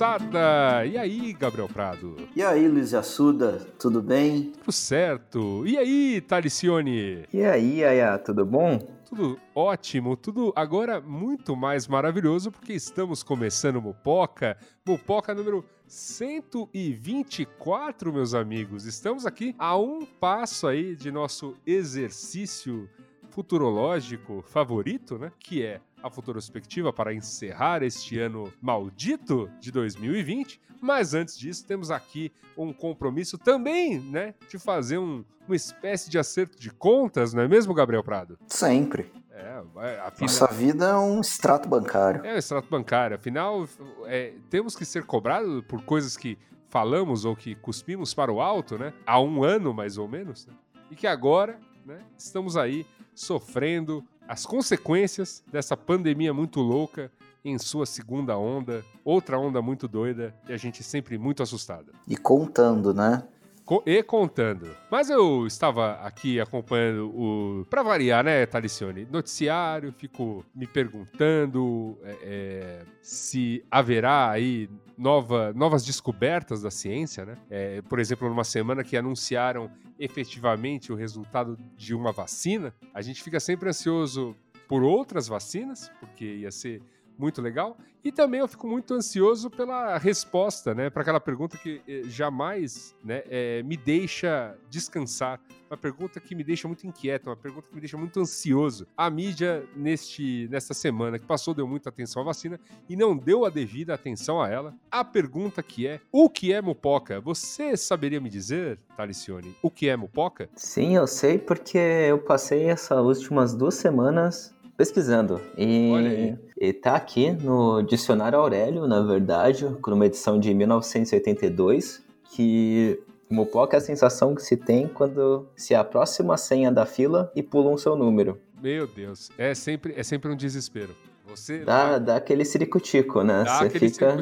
moçada? E aí, Gabriel Prado? E aí, Luiz Assuda, tudo bem? Tudo certo. E aí, Talicione? E aí, Aya, tudo bom? Tudo ótimo, tudo agora muito mais maravilhoso porque estamos começando Mupoca, Mupoca número 124, meus amigos. Estamos aqui a um passo aí de nosso exercício futurológico favorito, né? Que é a futurospectiva para encerrar este ano maldito de 2020. Mas antes disso, temos aqui um compromisso também, né? De fazer um, uma espécie de acerto de contas, não é mesmo, Gabriel Prado? Sempre. É, afinal... Nossa vida é um extrato bancário. É um extrato bancário. Afinal, é, temos que ser cobrados por coisas que falamos ou que cuspimos para o alto, né? Há um ano, mais ou menos. Né? E que agora, né? Estamos aí sofrendo as consequências dessa pandemia muito louca em sua segunda onda, outra onda muito doida e a gente sempre muito assustada. E contando, né? e contando. Mas eu estava aqui acompanhando o. Pra variar, né, Talicione? Noticiário, fico me perguntando é, é, se haverá aí nova, novas descobertas da ciência, né? É, por exemplo, numa semana que anunciaram efetivamente o resultado de uma vacina, a gente fica sempre ansioso por outras vacinas, porque ia ser muito legal. E também eu fico muito ansioso pela resposta, né, para aquela pergunta que eh, jamais, né, é, me deixa descansar. Uma pergunta que me deixa muito inquieto, uma pergunta que me deixa muito ansioso. A mídia neste nesta semana que passou deu muita atenção à vacina e não deu a devida atenção a ela. A pergunta que é: o que é mupoca? Você saberia me dizer, Talicione, o que é mupoca? Sim, eu sei porque eu passei essas últimas duas semanas pesquisando. E, e tá aqui no Dicionário Aurélio, na verdade, com uma edição de 1982, que Mupoca é a sensação que se tem quando se aproxima a senha da fila e pula um seu número. Meu Deus, é sempre, é sempre um desespero. Você dá, dá aquele ciricutico, né? Dá Você fica.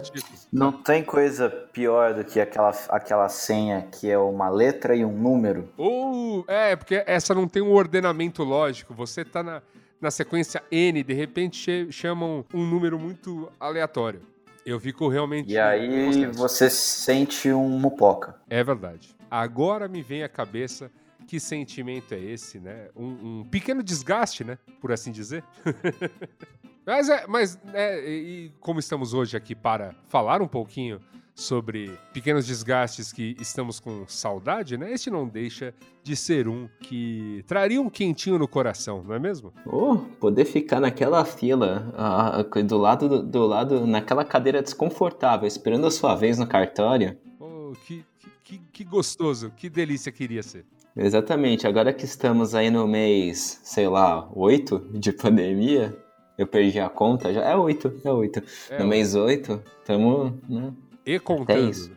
Não tem coisa pior do que aquela, aquela senha que é uma letra e um número. Ou, é, porque essa não tem um ordenamento lógico. Você tá na, na sequência N, de repente chamam um número muito aleatório. Eu fico realmente. E aí você sente um mupoca. É verdade. Agora me vem à cabeça que sentimento é esse, né? Um, um pequeno desgaste, né? Por assim dizer. mas, é, mas é, e como estamos hoje aqui para falar um pouquinho sobre pequenos desgastes que estamos com saudade, né? Este não deixa de ser um que traria um quentinho no coração, não é mesmo? Oh, poder ficar naquela fila, ah, do lado do, do lado, naquela cadeira desconfortável, esperando a sua vez no cartório. Oh, que, que, que- gostoso, que delícia queria ser. Exatamente, agora que estamos aí no mês, sei lá, 8 de pandemia, eu perdi a conta, já é 8, é 8. É, no mês 8, estamos, né? E contando. isso.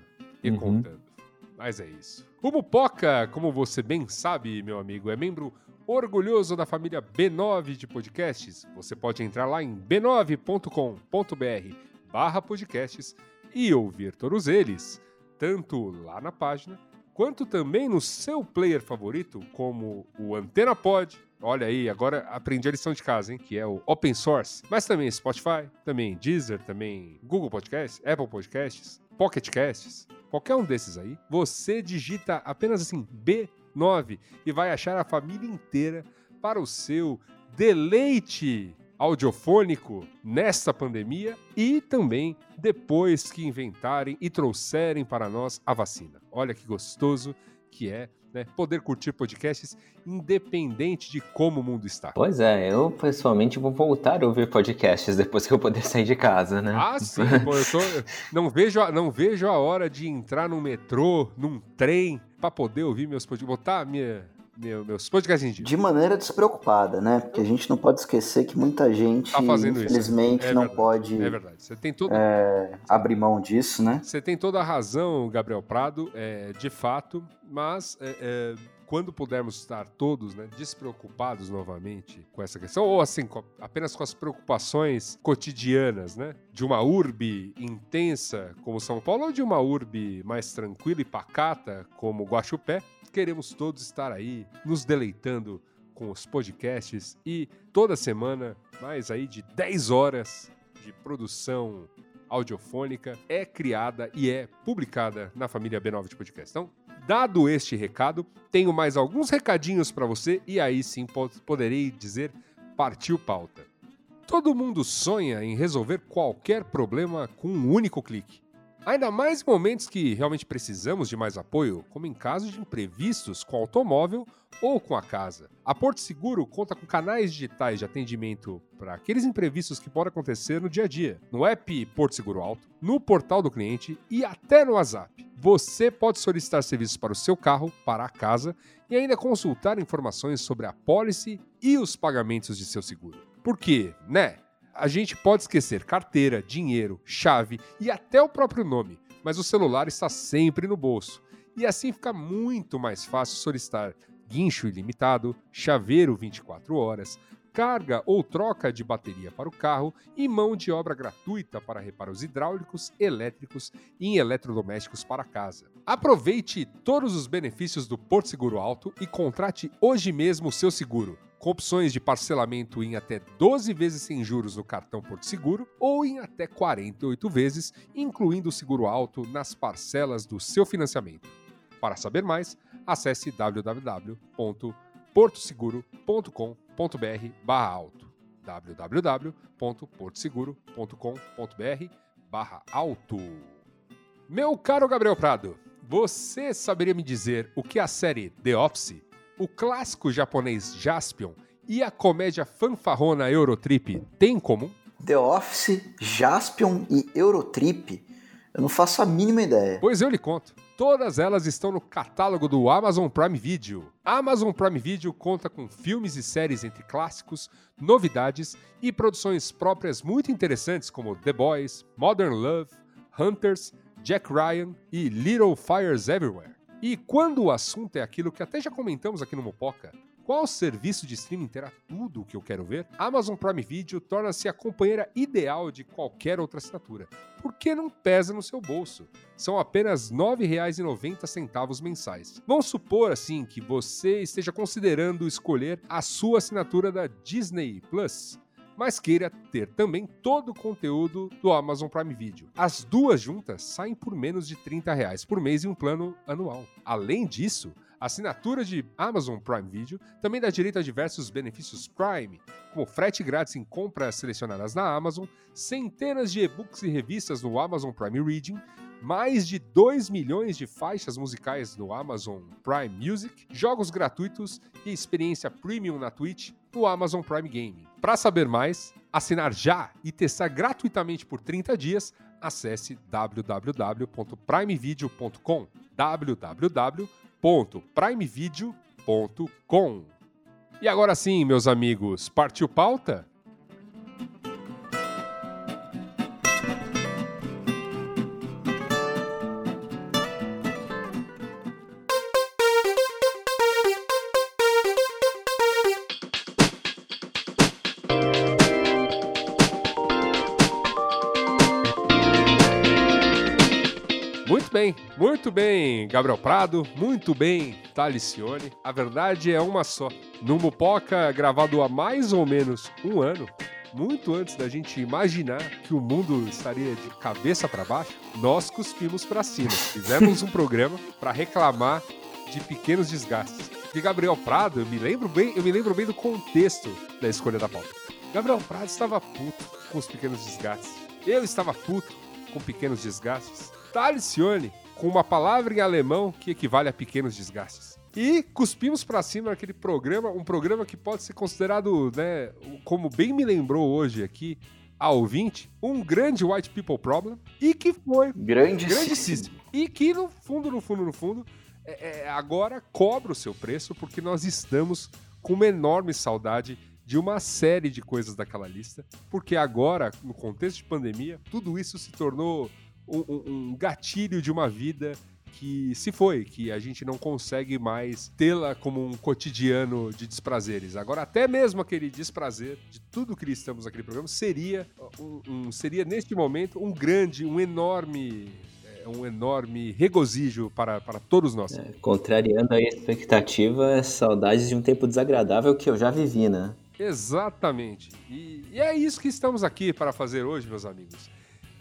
E Uhum. contando. Mas é isso. O Mupoca, como você bem sabe, meu amigo, é membro orgulhoso da família B9 de podcasts. Você pode entrar lá em b9.com.br barra podcasts e ouvir todos eles, tanto lá na página quanto também no seu player favorito, como o Antena Pod. Olha aí, agora aprendi a lição de casa, hein? Que é o Open Source. Mas também Spotify, também Deezer, também Google Podcasts, Apple Podcasts, Pocket Casts, qualquer um desses aí. Você digita apenas assim B9 e vai achar a família inteira para o seu deleite audiofônico nesta pandemia e também depois que inventarem e trouxerem para nós a vacina. Olha que gostoso que é né, poder curtir podcasts independente de como o mundo está. Pois é, eu pessoalmente vou voltar a ouvir podcasts depois que eu poder sair de casa, né? Ah, sim, pô, eu tô, não, vejo, não vejo a hora de entrar no metrô, num trem, para poder ouvir meus podcasts, botar minha, meu, meus podcasts em dia. De maneira despreocupada, né? Porque a gente não pode esquecer que muita gente, Tá isso, infelizmente, é não verdade, pode É verdade. Você tem todo, é, abrir mão disso, né? Você tem toda a razão, Gabriel Prado, é, de fato, mas é, é, quando pudermos estar todos né, despreocupados novamente com essa questão, ou assim, com- apenas com as preocupações cotidianas, né? De uma urbe intensa como São Paulo, ou de uma urbe mais tranquila e pacata como Guaxupé, queremos todos estar aí nos deleitando com os podcasts e toda semana mais aí de 10 horas de produção audiofônica é criada e é publicada na família B9 de podcast. Então, dado este recado, tenho mais alguns recadinhos para você e aí sim po- poderei dizer partiu pauta. Todo mundo sonha em resolver qualquer problema com um único clique. Ainda mais em momentos que realmente precisamos de mais apoio, como em casos de imprevistos com o automóvel ou com a casa. A Porto Seguro conta com canais digitais de atendimento para aqueles imprevistos que podem acontecer no dia a dia, no app Porto Seguro Alto, no portal do cliente e até no WhatsApp. Você pode solicitar serviços para o seu carro, para a casa e ainda consultar informações sobre a policy e os pagamentos de seu seguro. Porque, né? A gente pode esquecer carteira, dinheiro, chave e até o próprio nome, mas o celular está sempre no bolso. E assim fica muito mais fácil solicitar guincho ilimitado, chaveiro 24 horas, carga ou troca de bateria para o carro e mão de obra gratuita para reparos hidráulicos, elétricos e eletrodomésticos para casa. Aproveite todos os benefícios do Porto Seguro Alto e contrate hoje mesmo o seu seguro com opções de parcelamento em até 12 vezes sem juros no cartão Porto Seguro ou em até 48 vezes, incluindo o seguro alto nas parcelas do seu financiamento. Para saber mais, acesse www.portoseguro.com.br alto www.portoseguro.com.br alto Meu caro Gabriel Prado, você saberia me dizer o que a série The Office o clássico japonês Jaspion e a comédia fanfarrona Eurotrip têm em comum? The Office, Jaspion e Eurotrip. Eu não faço a mínima ideia. Pois eu lhe conto. Todas elas estão no catálogo do Amazon Prime Video. A Amazon Prime Video conta com filmes e séries entre clássicos, novidades e produções próprias muito interessantes como The Boys, Modern Love, Hunters, Jack Ryan e Little Fires Everywhere. E quando o assunto é aquilo que até já comentamos aqui no Mopoca, qual serviço de streaming terá tudo o que eu quero ver? Amazon Prime Video torna-se a companheira ideal de qualquer outra assinatura, porque não pesa no seu bolso. São apenas R$ 9,90 mensais. Vamos supor assim que você esteja considerando escolher a sua assinatura da Disney Plus mas queira ter também todo o conteúdo do Amazon Prime Video. As duas juntas saem por menos de 30 reais por mês em um plano anual. Além disso, a assinatura de Amazon Prime Video também dá direito a diversos benefícios Prime, como frete grátis em compras selecionadas na Amazon, centenas de e-books e revistas no Amazon Prime Reading, mais de 2 milhões de faixas musicais no Amazon Prime Music, jogos gratuitos e experiência premium na Twitch no Amazon Prime Gaming. Para saber mais, assinar já e testar gratuitamente por 30 dias, acesse www.primevideo.com www.primevideo.com E agora sim, meus amigos, partiu pauta? Muito bem, Gabriel Prado, muito bem, Talicione. A verdade é uma só. No Mupoca, gravado há mais ou menos um ano, muito antes da gente imaginar que o mundo estaria de cabeça para baixo, nós cuspimos para cima. Fizemos um programa para reclamar de pequenos desgastes. De Gabriel Prado, eu me lembro bem, eu me lembro bem do contexto da escolha da pauta. Gabriel Prado estava puto com os pequenos desgastes. Eu estava puto com pequenos desgastes. Talicione, com uma palavra em alemão que equivale a pequenos desgastes. E cuspimos para cima naquele programa, um programa que pode ser considerado, né, como bem me lembrou hoje aqui, a ouvinte, um grande white people problem e que foi grandíssimo. grandíssimo. E que no fundo, no fundo, no fundo, é, é, agora cobra o seu preço porque nós estamos com uma enorme saudade de uma série de coisas daquela lista, porque agora, no contexto de pandemia, tudo isso se tornou um, um gatilho de uma vida que se foi, que a gente não consegue mais tê-la como um cotidiano de desprazeres. Agora, até mesmo aquele desprazer de tudo que listamos naquele programa seria, um, um, seria neste momento um grande, um enorme é, um enorme regozijo para, para todos nós. É, contrariando a expectativa, saudades de um tempo desagradável que eu já vivi, né? Exatamente. E, e é isso que estamos aqui para fazer hoje, meus amigos.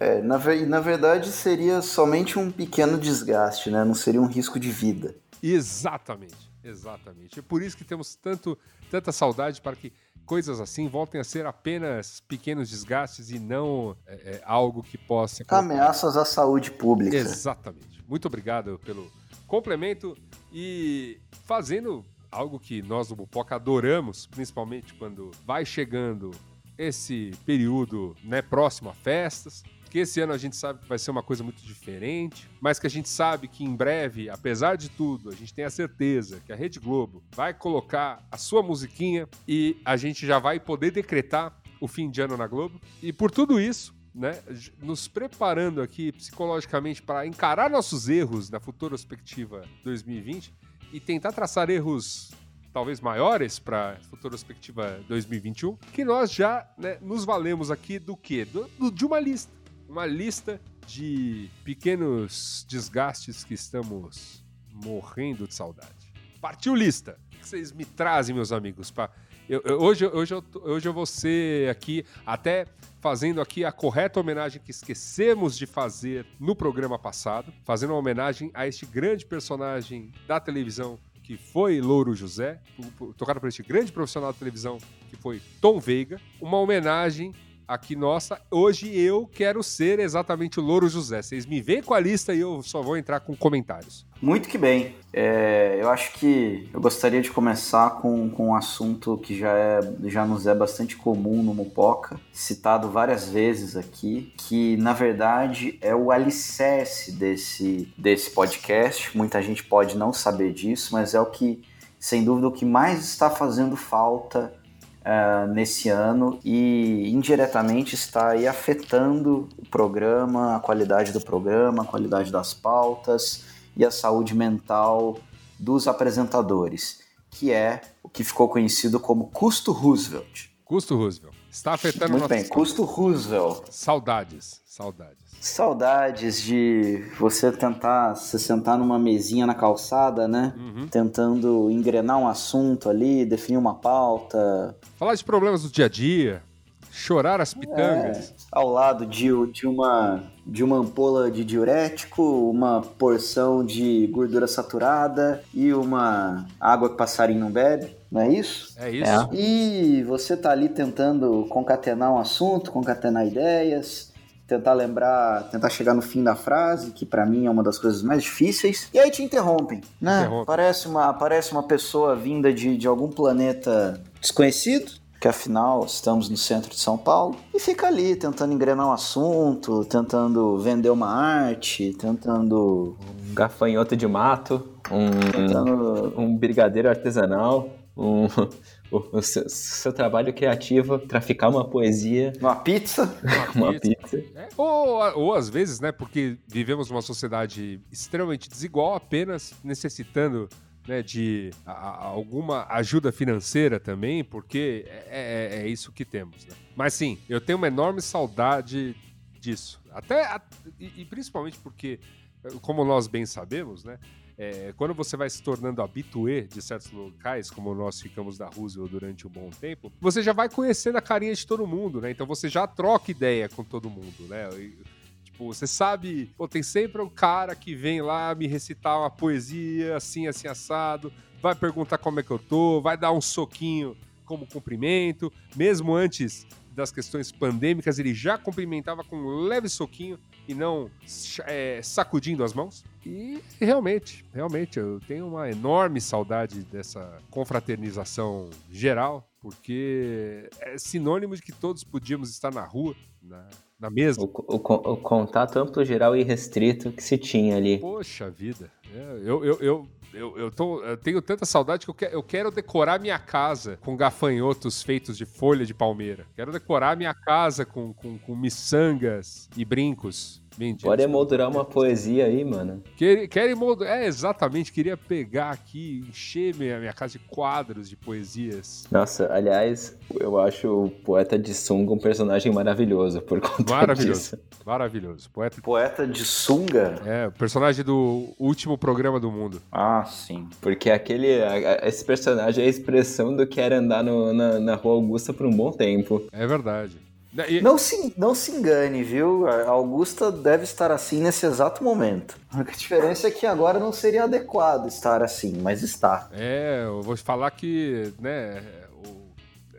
É, na, na verdade seria somente um pequeno desgaste, né? Não seria um risco de vida. Exatamente, exatamente. É por isso que temos tanto, tanta saudade para que coisas assim voltem a ser apenas pequenos desgastes e não é, é, algo que possa... Ameaças à saúde pública. Exatamente. Muito obrigado pelo complemento e fazendo algo que nós do Bupoca adoramos, principalmente quando vai chegando esse período né, próximo a festas, que esse ano a gente sabe que vai ser uma coisa muito diferente, mas que a gente sabe que em breve, apesar de tudo, a gente tem a certeza que a Rede Globo vai colocar a sua musiquinha e a gente já vai poder decretar o fim de ano na Globo. E por tudo isso, né, nos preparando aqui psicologicamente para encarar nossos erros na futura perspectiva 2020 e tentar traçar erros talvez maiores para a futura perspectiva 2021, que nós já né, nos valemos aqui do quê? Do, do, de uma lista uma lista de pequenos desgastes que estamos morrendo de saudade. Partiu lista! O que vocês me trazem, meus amigos? Pra... Eu, eu, hoje, hoje, eu, hoje eu vou ser aqui, até fazendo aqui a correta homenagem que esquecemos de fazer no programa passado, fazendo uma homenagem a este grande personagem da televisão que foi Louro José, tocado por este grande profissional da televisão que foi Tom Veiga, uma homenagem aqui nossa. Hoje eu quero ser exatamente o Louro José. Vocês me veem com a lista e eu só vou entrar com comentários. Muito que bem. É, eu acho que eu gostaria de começar com, com um assunto que já, é, já nos é bastante comum no Mupoca, citado várias vezes aqui, que na verdade é o alicerce desse, desse podcast. Muita gente pode não saber disso, mas é o que, sem dúvida, o que mais está fazendo falta uh, nesse ano e indiretamente está aí afetando o programa, a qualidade do programa, a qualidade das pautas e a saúde mental dos apresentadores, que é o que ficou conhecido como custo Roosevelt. Custo Roosevelt. Está afetando Muito bem, custo Roosevelt. Saudades, saudades. Saudades de você tentar se sentar numa mesinha na calçada, né? Uhum. Tentando engrenar um assunto ali, definir uma pauta. Falar de problemas do dia a dia, chorar as pitangas. É, ao lado de, de, uma, de uma ampola de diurético, uma porção de gordura saturada e uma água que passarinho não bebe. Não é isso? É isso. É. E você tá ali tentando concatenar um assunto, concatenar ideias, tentar lembrar, tentar chegar no fim da frase, que para mim é uma das coisas mais difíceis. E aí te interrompem, né? Interrompe. Parece uma, parece uma pessoa vinda de, de algum planeta desconhecido, que afinal estamos no centro de São Paulo, e fica ali tentando engrenar um assunto, tentando vender uma arte, tentando. Um gafanhoto de mato, um, tentando... um brigadeiro artesanal, um, o, seu, seu, trabalho criativo, traficar uma poesia. Uma pizza. Uma, uma pizza. É, ou, ou às vezes, né, porque vivemos numa sociedade extremamente desigual, apenas necessitando né, de a, a, alguma ajuda financeira também, porque é, é, é isso que temos. Né? Mas sim, eu tenho uma enorme saudade disso. Até, a, e, e principalmente porque como nós bem sabemos, né? É, quando você vai se tornando habituê de certos locais, como nós ficamos da Roosevelt durante um bom tempo, você já vai conhecendo a carinha de todo mundo, né? Então você já troca ideia com todo mundo, né? E, tipo, você sabe, pô, tem sempre um cara que vem lá me recitar uma poesia assim, assim, assado, vai perguntar como é que eu tô, vai dar um soquinho como cumprimento, mesmo antes das questões pandêmicas, ele já cumprimentava com um leve soquinho e não é, sacudindo as mãos. E realmente, realmente, eu tenho uma enorme saudade dessa confraternização geral, porque é sinônimo de que todos podíamos estar na rua, na, na mesa. O, o, o contato amplo, geral e restrito que se tinha ali. Poxa vida, é, eu, eu, eu eu, eu, tô, eu tenho tanta saudade que eu, que, eu quero decorar minha casa com gafanhotos feitos de folha de palmeira. Quero decorar minha casa com, com, com miçangas e brincos. Mentira, Pode emoldurar uma poesia aí, mano. Quer, quer emoldurar. É, exatamente. Queria pegar aqui, encher minha, minha casa de quadros de poesias. Nossa, aliás, eu acho o poeta de sunga um personagem maravilhoso por conta Maravilhoso. disso. Maravilhoso. Poeta... poeta de sunga? É, o personagem do último programa do mundo. Ah, sim. Porque aquele, esse personagem é a expressão do que era andar no, na, na Rua Augusta por um bom tempo. É verdade. E... Não, se, não se engane, viu? A Augusta deve estar assim nesse exato momento. A diferença é que agora não seria adequado estar assim, mas está. É, eu vou te falar que, né,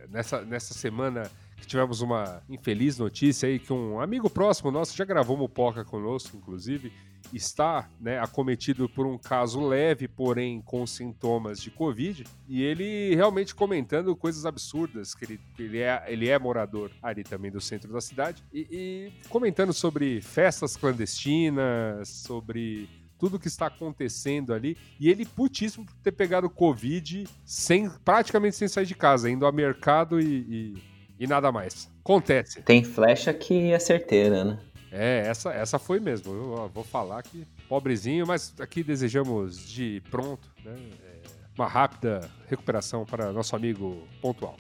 nessa, nessa semana que tivemos uma infeliz notícia aí que um amigo próximo nosso já gravou Mupoca conosco, inclusive, está né, acometido por um caso leve, porém com sintomas de Covid, e ele realmente comentando coisas absurdas, que ele, ele, é, ele é morador ali também do centro da cidade, e, e comentando sobre festas clandestinas, sobre tudo que está acontecendo ali. E ele putíssimo por ter pegado Covid sem, praticamente sem sair de casa, indo ao mercado e, e, e nada mais. Acontece. Tem flecha que é certeira, né? É, essa, essa foi mesmo. Eu vou falar que pobrezinho, mas aqui desejamos de pronto, né? É, uma rápida recuperação para nosso amigo pontual.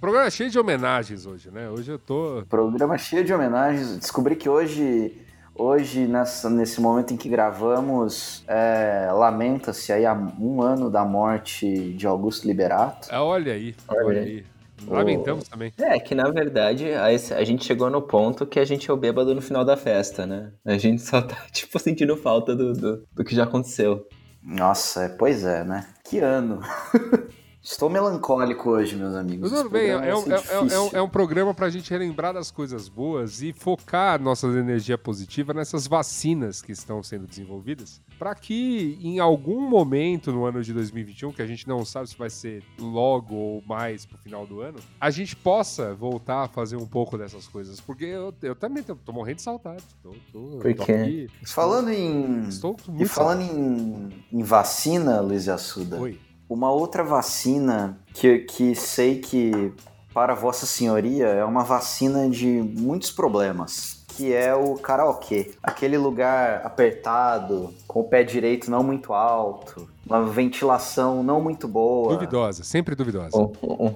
Programa cheio de homenagens hoje, né? Hoje eu tô. Programa cheio de homenagens. Descobri que hoje, hoje nessa, nesse momento em que gravamos, é, lamenta-se aí há um ano da morte de Augusto Liberato. É, olha aí, olha, olha aí. Lamentamos também. É, que na verdade a, a, gente chegou no ponto que a gente é o bêbado no final da festa, né? A gente só tá, tipo, sentindo falta do, do, do que já aconteceu. Nossa, pois é, né? Que ano. Estou melancólico hoje, meus amigos. Tudo bem, é, é, um, é, um, é um programa para a gente relembrar das coisas boas e focar nossa energia positiva nessas vacinas que estão sendo desenvolvidas, para que em algum momento no ano de 2021, que a gente não sabe se vai ser logo ou mais pro final do ano, a gente possa voltar a fazer um pouco dessas coisas. Porque eu, eu também tô, tô morrendo de saudade. Tô, tô, Por quê? Falando em. Estou muito e falando em, em, vacina, Luiz Assuda. Oi. Uma outra vacina que, que sei que, para Vossa Senhoria, é uma vacina de muitos problemas, que é o karaokê. Aquele lugar apertado, com o pé direito não muito alto, uma ventilação não muito boa. Duvidosa, sempre duvidosa. Um, um,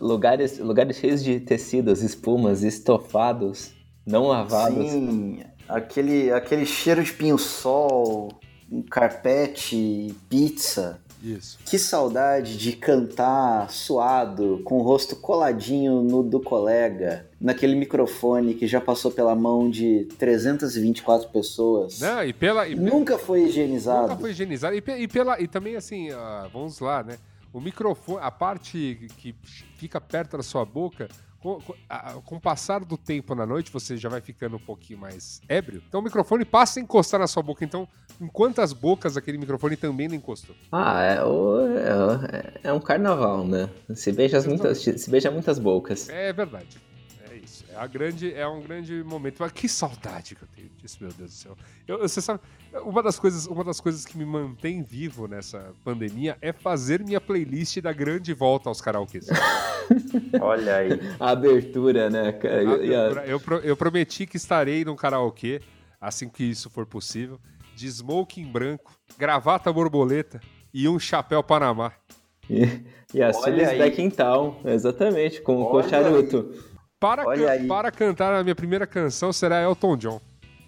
lugares, lugares cheios de tecidos, espumas, estofados, não lavados. Sim, aquele, aquele cheiro de pinho-sol, um carpete, pizza. Isso. Que saudade de cantar suado, com o rosto coladinho no do colega, naquele microfone que já passou pela mão de 324 pessoas. Não, e pela. E nunca foi higienizado. Nunca foi higienizado. E, e, pela, e também, assim, uh, vamos lá, né? O microfone, a parte que fica perto da sua boca, com, com, o passar do tempo na noite, você já vai ficando um pouquinho mais ébrio. Então o microfone passa a encostar na sua boca. Então, em quantas bocas aquele microfone também não encostou? Ah, é, é, é um carnaval, né? Se beija, muitas, se beija muitas bocas. É verdade. A grande, é um grande momento. Mas que saudade que eu tenho disso, meu Deus do céu. Eu, você sabe, uma das, coisas, uma das coisas que me mantém vivo nessa pandemia é fazer minha playlist da grande volta aos karaokês. Olha aí. A abertura, né, cara? Abertura. Eu, eu prometi que estarei num karaokê, assim que isso for possível, de smoking branco, gravata borboleta e um chapéu Panamá. E, e a Sulis Back in Town, exatamente, com, o charuto. Para, can, para cantar a minha primeira canção será Elton John.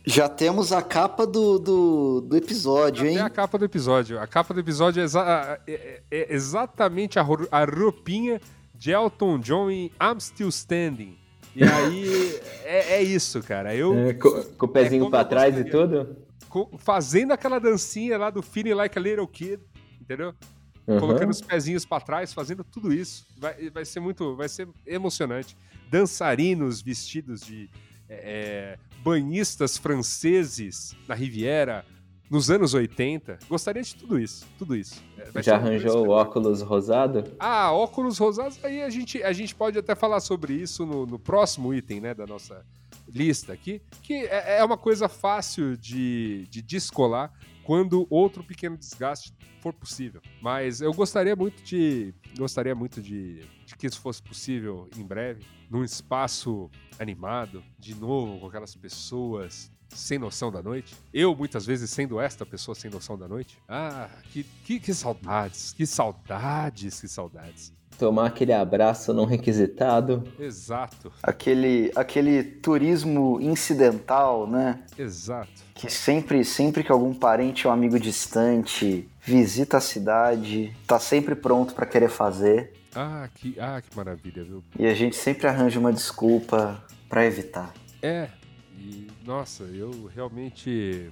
Já temos a capa do, do, do episódio, hein? É a capa do episódio. A capa do episódio é, exa é, é, é exatamente a, a roupinha de Elton John em I'm Still Standing. E aí, é, é, isso, cara. Eu, é, com, com, o pezinho é pra trás e tudo? fazendo aquela dancinha lá do Feeling Like a Little Kid, entendeu? Uhum. Colocando os pezinhos para trás, fazendo tudo isso. Vai, vai ser muito, vai ser emocionante. Dançarinos vestidos de é, é banhistas franceses na Riviera, nos anos 80. Gostaria de tudo isso, tudo isso. É, vai Já arranjou o óculos rosado? Ah, óculos rosados, aí a gente, a gente pode até falar sobre isso no, no próximo item, né, da nossa lista aqui, que é, é uma coisa fácil de, de descolar quando outro pequeno desgaste for possível. Mas eu gostaria muito de gostaria muito de, de que isso fosse possível em breve, num espaço animado, de novo com aquelas pessoas sem noção da noite. Eu, muitas vezes, sendo esta pessoa sem noção da noite. Ah, que, que, que saudades, que saudades, que saudades. Tomar aquele abraço não requisitado. Exato. Aquele, aquele turismo incidental, né? Exato. Que sempre, sempre que algum parente ou amigo distante visita a cidade, tá sempre pronto para querer fazer. Ah, que, ah, que maravilha, viu? E a gente sempre arranja uma desculpa para evitar. É, e, nossa, eu realmente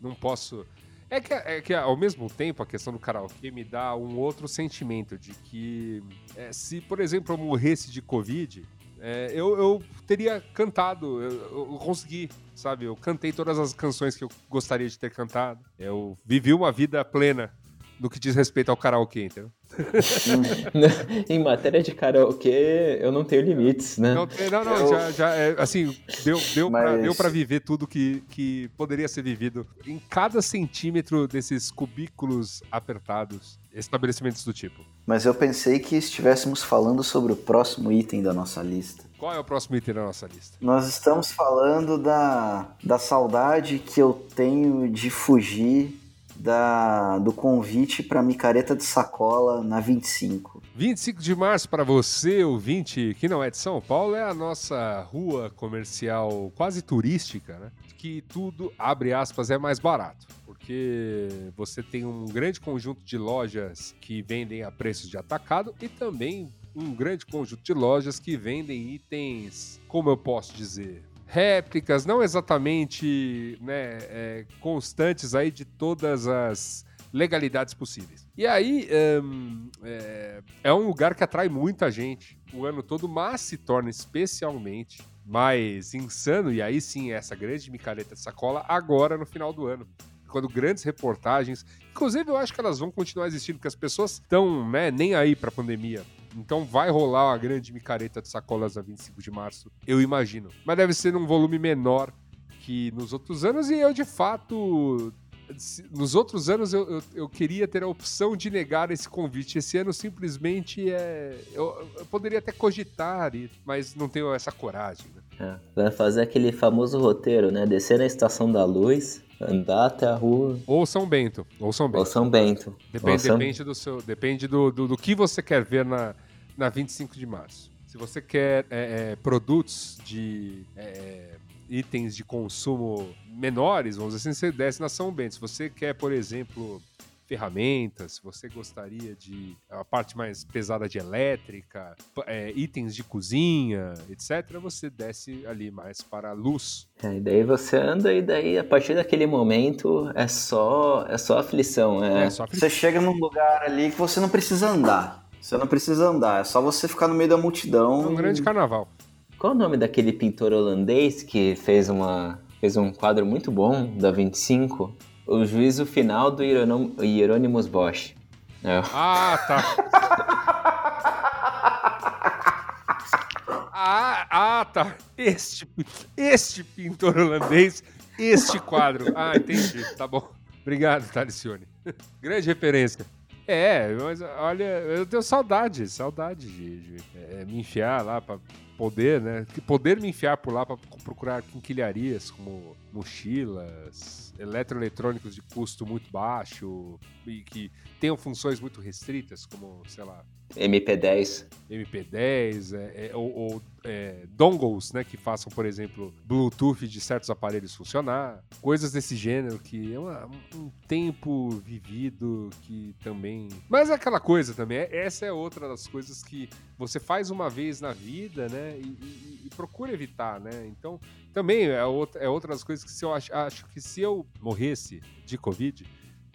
não posso. É que, é que ao mesmo tempo a questão do karaokê me dá um outro sentimento de que é, se, por exemplo, eu morresse de Covid, é, eu, eu, teria cantado, eu, eu, consegui, sabe? Eu cantei todas as canções que eu gostaria de ter cantado. Eu vivi uma vida plena no que diz respeito ao karaokê, entendeu? em matéria de karaokê, eu não tenho limites, né? Não, não, não eu... já, já é, assim, deu, deu, Mas... pra, deu pra viver tudo que, que poderia ser vivido em cada centímetro desses cubículos apertados, estabelecimentos do tipo. Mas eu pensei que estivéssemos falando sobre o próximo item da nossa lista. Qual é o próximo item da nossa lista? Nós estamos falando da, da saudade que eu tenho de fugir da, do convite para micareta de sacola na 25. 25 de março para você, ouvinte, que não é de São Paulo, é a nossa rua comercial quase turística, né? Que tudo, abre aspas, é mais barato. Porque você tem um grande conjunto de lojas que vendem a preços de atacado e também um grande conjunto de lojas que vendem itens, como eu posso dizer, réplicas, não exatamente né, é, constantes aí de todas as legalidades possíveis. E aí um, é, é, um lugar que atrai muita gente o ano todo, mas se torna especialmente mais insano, e aí sim essa grande micareta de sacola, agora no final do ano. Quando grandes reportagens, inclusive eu acho que elas vão continuar existindo, porque as pessoas estão né, nem aí para a pandemia. Então vai rolar uma grande micareta de sacolas a 25 de março, eu imagino. Mas deve ser num volume menor que nos outros anos, e eu de fato. Nos outros anos eu, eu, eu queria ter a opção de negar esse convite. Esse ano simplesmente é. Eu, eu poderia até cogitar, mas não tenho essa coragem. Né? É, vai fazer aquele famoso roteiro, né? Descer na estação da luz, andar até a rua. Ou São Bento. Ou São Bento. Ou São Bento. Depende, São... depende do seu. Depende do, do, do, que você quer ver na, na 25 de março. Se você quer é, é, produtos de é, itens de consumo menores, vamos dizer assim, você desce na São Bento. Se você quer, por exemplo, ferramentas, se você gostaria de a parte mais pesada de elétrica, é, itens de cozinha, etc., você desce ali mais para a luz. É, e daí você anda e daí a partir daquele momento é só é só aflição, é. é só aflição. Você chega num lugar ali que você não precisa andar. Você não precisa andar, é só você ficar no meio da multidão. É um grande carnaval. Qual o nome daquele pintor holandês que fez uma fez um quadro muito bom da 25? O juízo final do Hieronymus Bosch. É. Ah, tá. ah, ah, tá. Este, este pintor holandês, este quadro. Ah, entendi. Tá bom. Obrigado, Talicione. Grande referência. É, mas olha, eu tenho saudade, saudade de, de é, me enfiar lá para poder, né? Poder me enfiar por lá para procurar quinquilharias como mochilas, eletroeletrônicos de custo muito baixo e que tenham funções muito restritas, como, sei lá, MP10. MP10, é, é, ou, ou é, dongles, né, que façam, por exemplo, Bluetooth de certos aparelhos funcionar, coisas desse gênero que é uma, um tempo vivido que também. Mas é aquela coisa também, é, essa é outra das coisas que você faz uma vez na vida, né, e, e, e procura evitar, né? Então, também é outra, é outra das coisas que se eu acho, acho que se eu morresse de Covid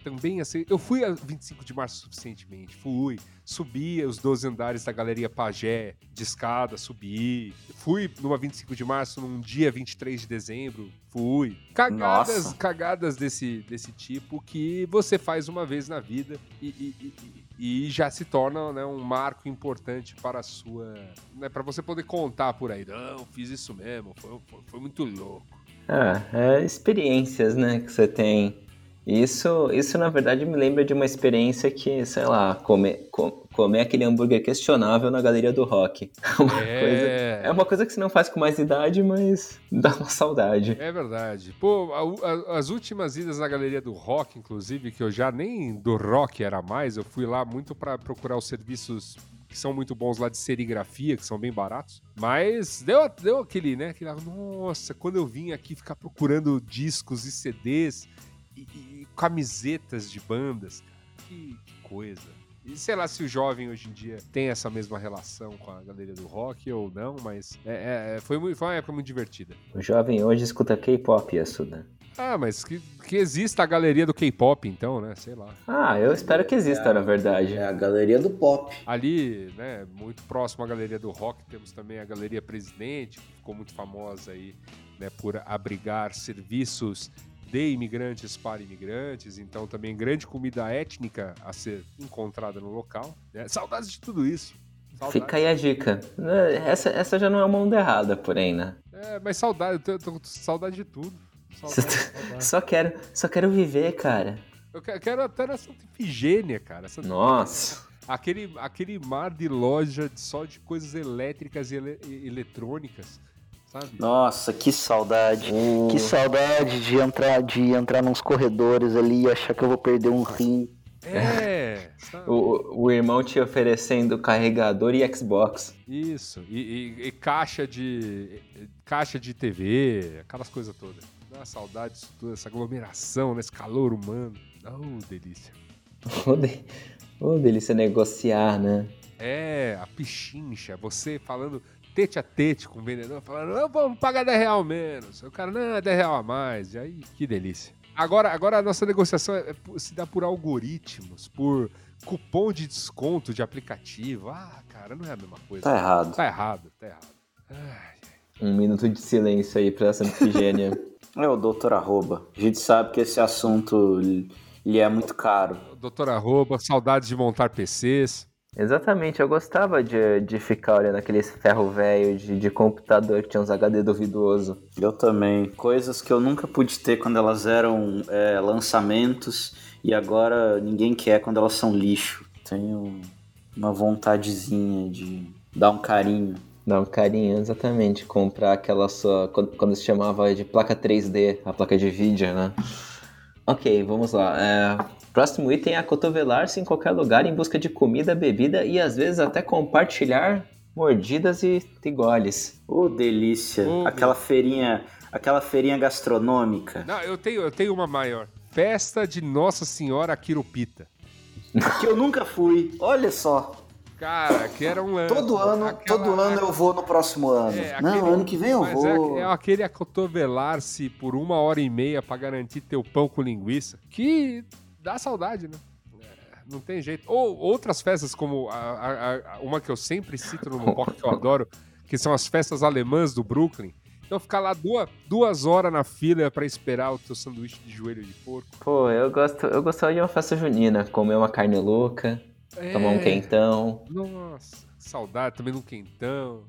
também assim. Eu fui a 25 de março suficientemente. Fui. Subi os 12 andares da Galeria Pagé, de escada, subi. Fui numa 25 de março, num dia 23 de dezembro. Fui. Cagadas, Nossa. cagadas desse, desse tipo que você faz uma vez na vida e, e, e, e já se torna né, um marco importante para a sua. Né, para você poder contar por aí. Não, fiz isso mesmo. Foi, foi, foi muito louco. Ah, é experiências, né, que você tem isso, isso, na verdade, me lembra de uma experiência que, sei lá, comer, comer aquele hambúrguer questionável na galeria do rock. Uma é... Coisa, é uma coisa que você não faz com mais idade, mas dá uma saudade. É verdade. Pô, a, a, as últimas idas na galeria do rock, inclusive, que eu já nem do rock era mais, eu fui lá muito para procurar os serviços que são muito bons lá de serigrafia, que são bem baratos. Mas deu, deu aquele, né? Aquele, nossa, quando eu vim aqui ficar procurando discos e CDs e, e camisetas de bandas. Que, que, coisa. E sei lá se o jovem hoje em dia tem essa mesma relação com a galeria do rock ou não, mas é, é, foi, foi uma época muito divertida. O jovem hoje escuta K-pop, Assuda. Ah, mas que, que exista a galeria do K-pop, então, né? Sei lá. Ah, eu espero que exista, é, na verdade. É a galeria do pop. Ali, né, muito próximo à galeria do rock, temos também a galeria Presidente, que ficou muito famosa aí, né, por abrigar serviços de imigrantes para imigrantes, então também grande comida étnica a ser encontrada no local. Né? Saudades de tudo isso. Saudades. Fica aí a dica. Essa, essa já não é uma onda errada, porém, né? É, mas saudade, eu tô, tô saudade de tudo. Saudade, saudade. Só quero, só quero viver, cara. Eu quero até na Santa Ifigênia, cara. Santa Nossa. Aquele, aquele mar de loja só de coisas elétricas e ele, eletrônicas sabe? Nossa, que saudade. Oh. Que saudade de entrar, de entrar nos corredores ali e achar que eu vou perder um rim. É. o, o irmão te oferecendo carregador e Xbox. Isso. E, e, e caixa de caixa de TV, aquelas coisas todas. Dá saudade disso tudo, essa aglomeração, nesse calor humano. Oh, delícia. oh, de... delícia negociar, né? É, a pichincha, você falando tete a tete com o vendedor, falando, não, vamos pagar 10 real menos. O cara, não, é 10 real a mais. E aí, que delícia. Agora, agora a nossa negociação é, é, se dá por algoritmos, por cupom de desconto de aplicativo. Ah, cara, não é a mesma coisa. Tá errado. Tá errado, tá errado. Ai, um minuto de silêncio aí pra essa Ifigênia. é o doutor Arroba. A gente sabe que esse assunto lhe é muito caro. Doutor Arroba, saudades de montar PCs. Exatamente, eu gostava de, de ficar olhando aqueles ferro velho de, de computador que tinha uns HD duvidoso. Eu também. Coisas que eu nunca pude ter quando elas eram é, lançamentos e agora ninguém quer quando elas são lixo. Tenho uma vontadezinha de dar um carinho. Dar um carinho, exatamente. Comprar aquela sua. Quando, quando se chamava de placa 3D, a placa de vídeo, né? Ok, vamos lá. É, Próximo item é acotovelar-se em qualquer lugar em busca de comida, bebida e às vezes até compartilhar mordidas e goles. Oh, delícia! Oh, aquela feirinha, aquela feirinha gastronômica. Não, eu tenho, eu tenho uma maior. Festa de Nossa Senhora Quirupita. Que eu nunca fui. Olha só. Cara, que era um ano. Todo ano, aquela... todo ano eu vou no próximo ano. É, aquele... Não, ano que vem eu Mas é vou. É, é aquele acotovelar-se por uma hora e meia para garantir teu pão com linguiça. Que dá saudade, né? É, não tem jeito. Ou outras festas, como a, a, a, uma que eu sempre cito no Mopoca, que eu adoro, que são as festas alemãs do Brooklyn. Então ficar lá duas, duas horas na fila para esperar o teu sanduíche de joelho de porco. Pô, eu gosto, eu gostava de uma festa junina, comer uma carne louca, é... tomar um quentão. Nossa, saudade também de um quentão,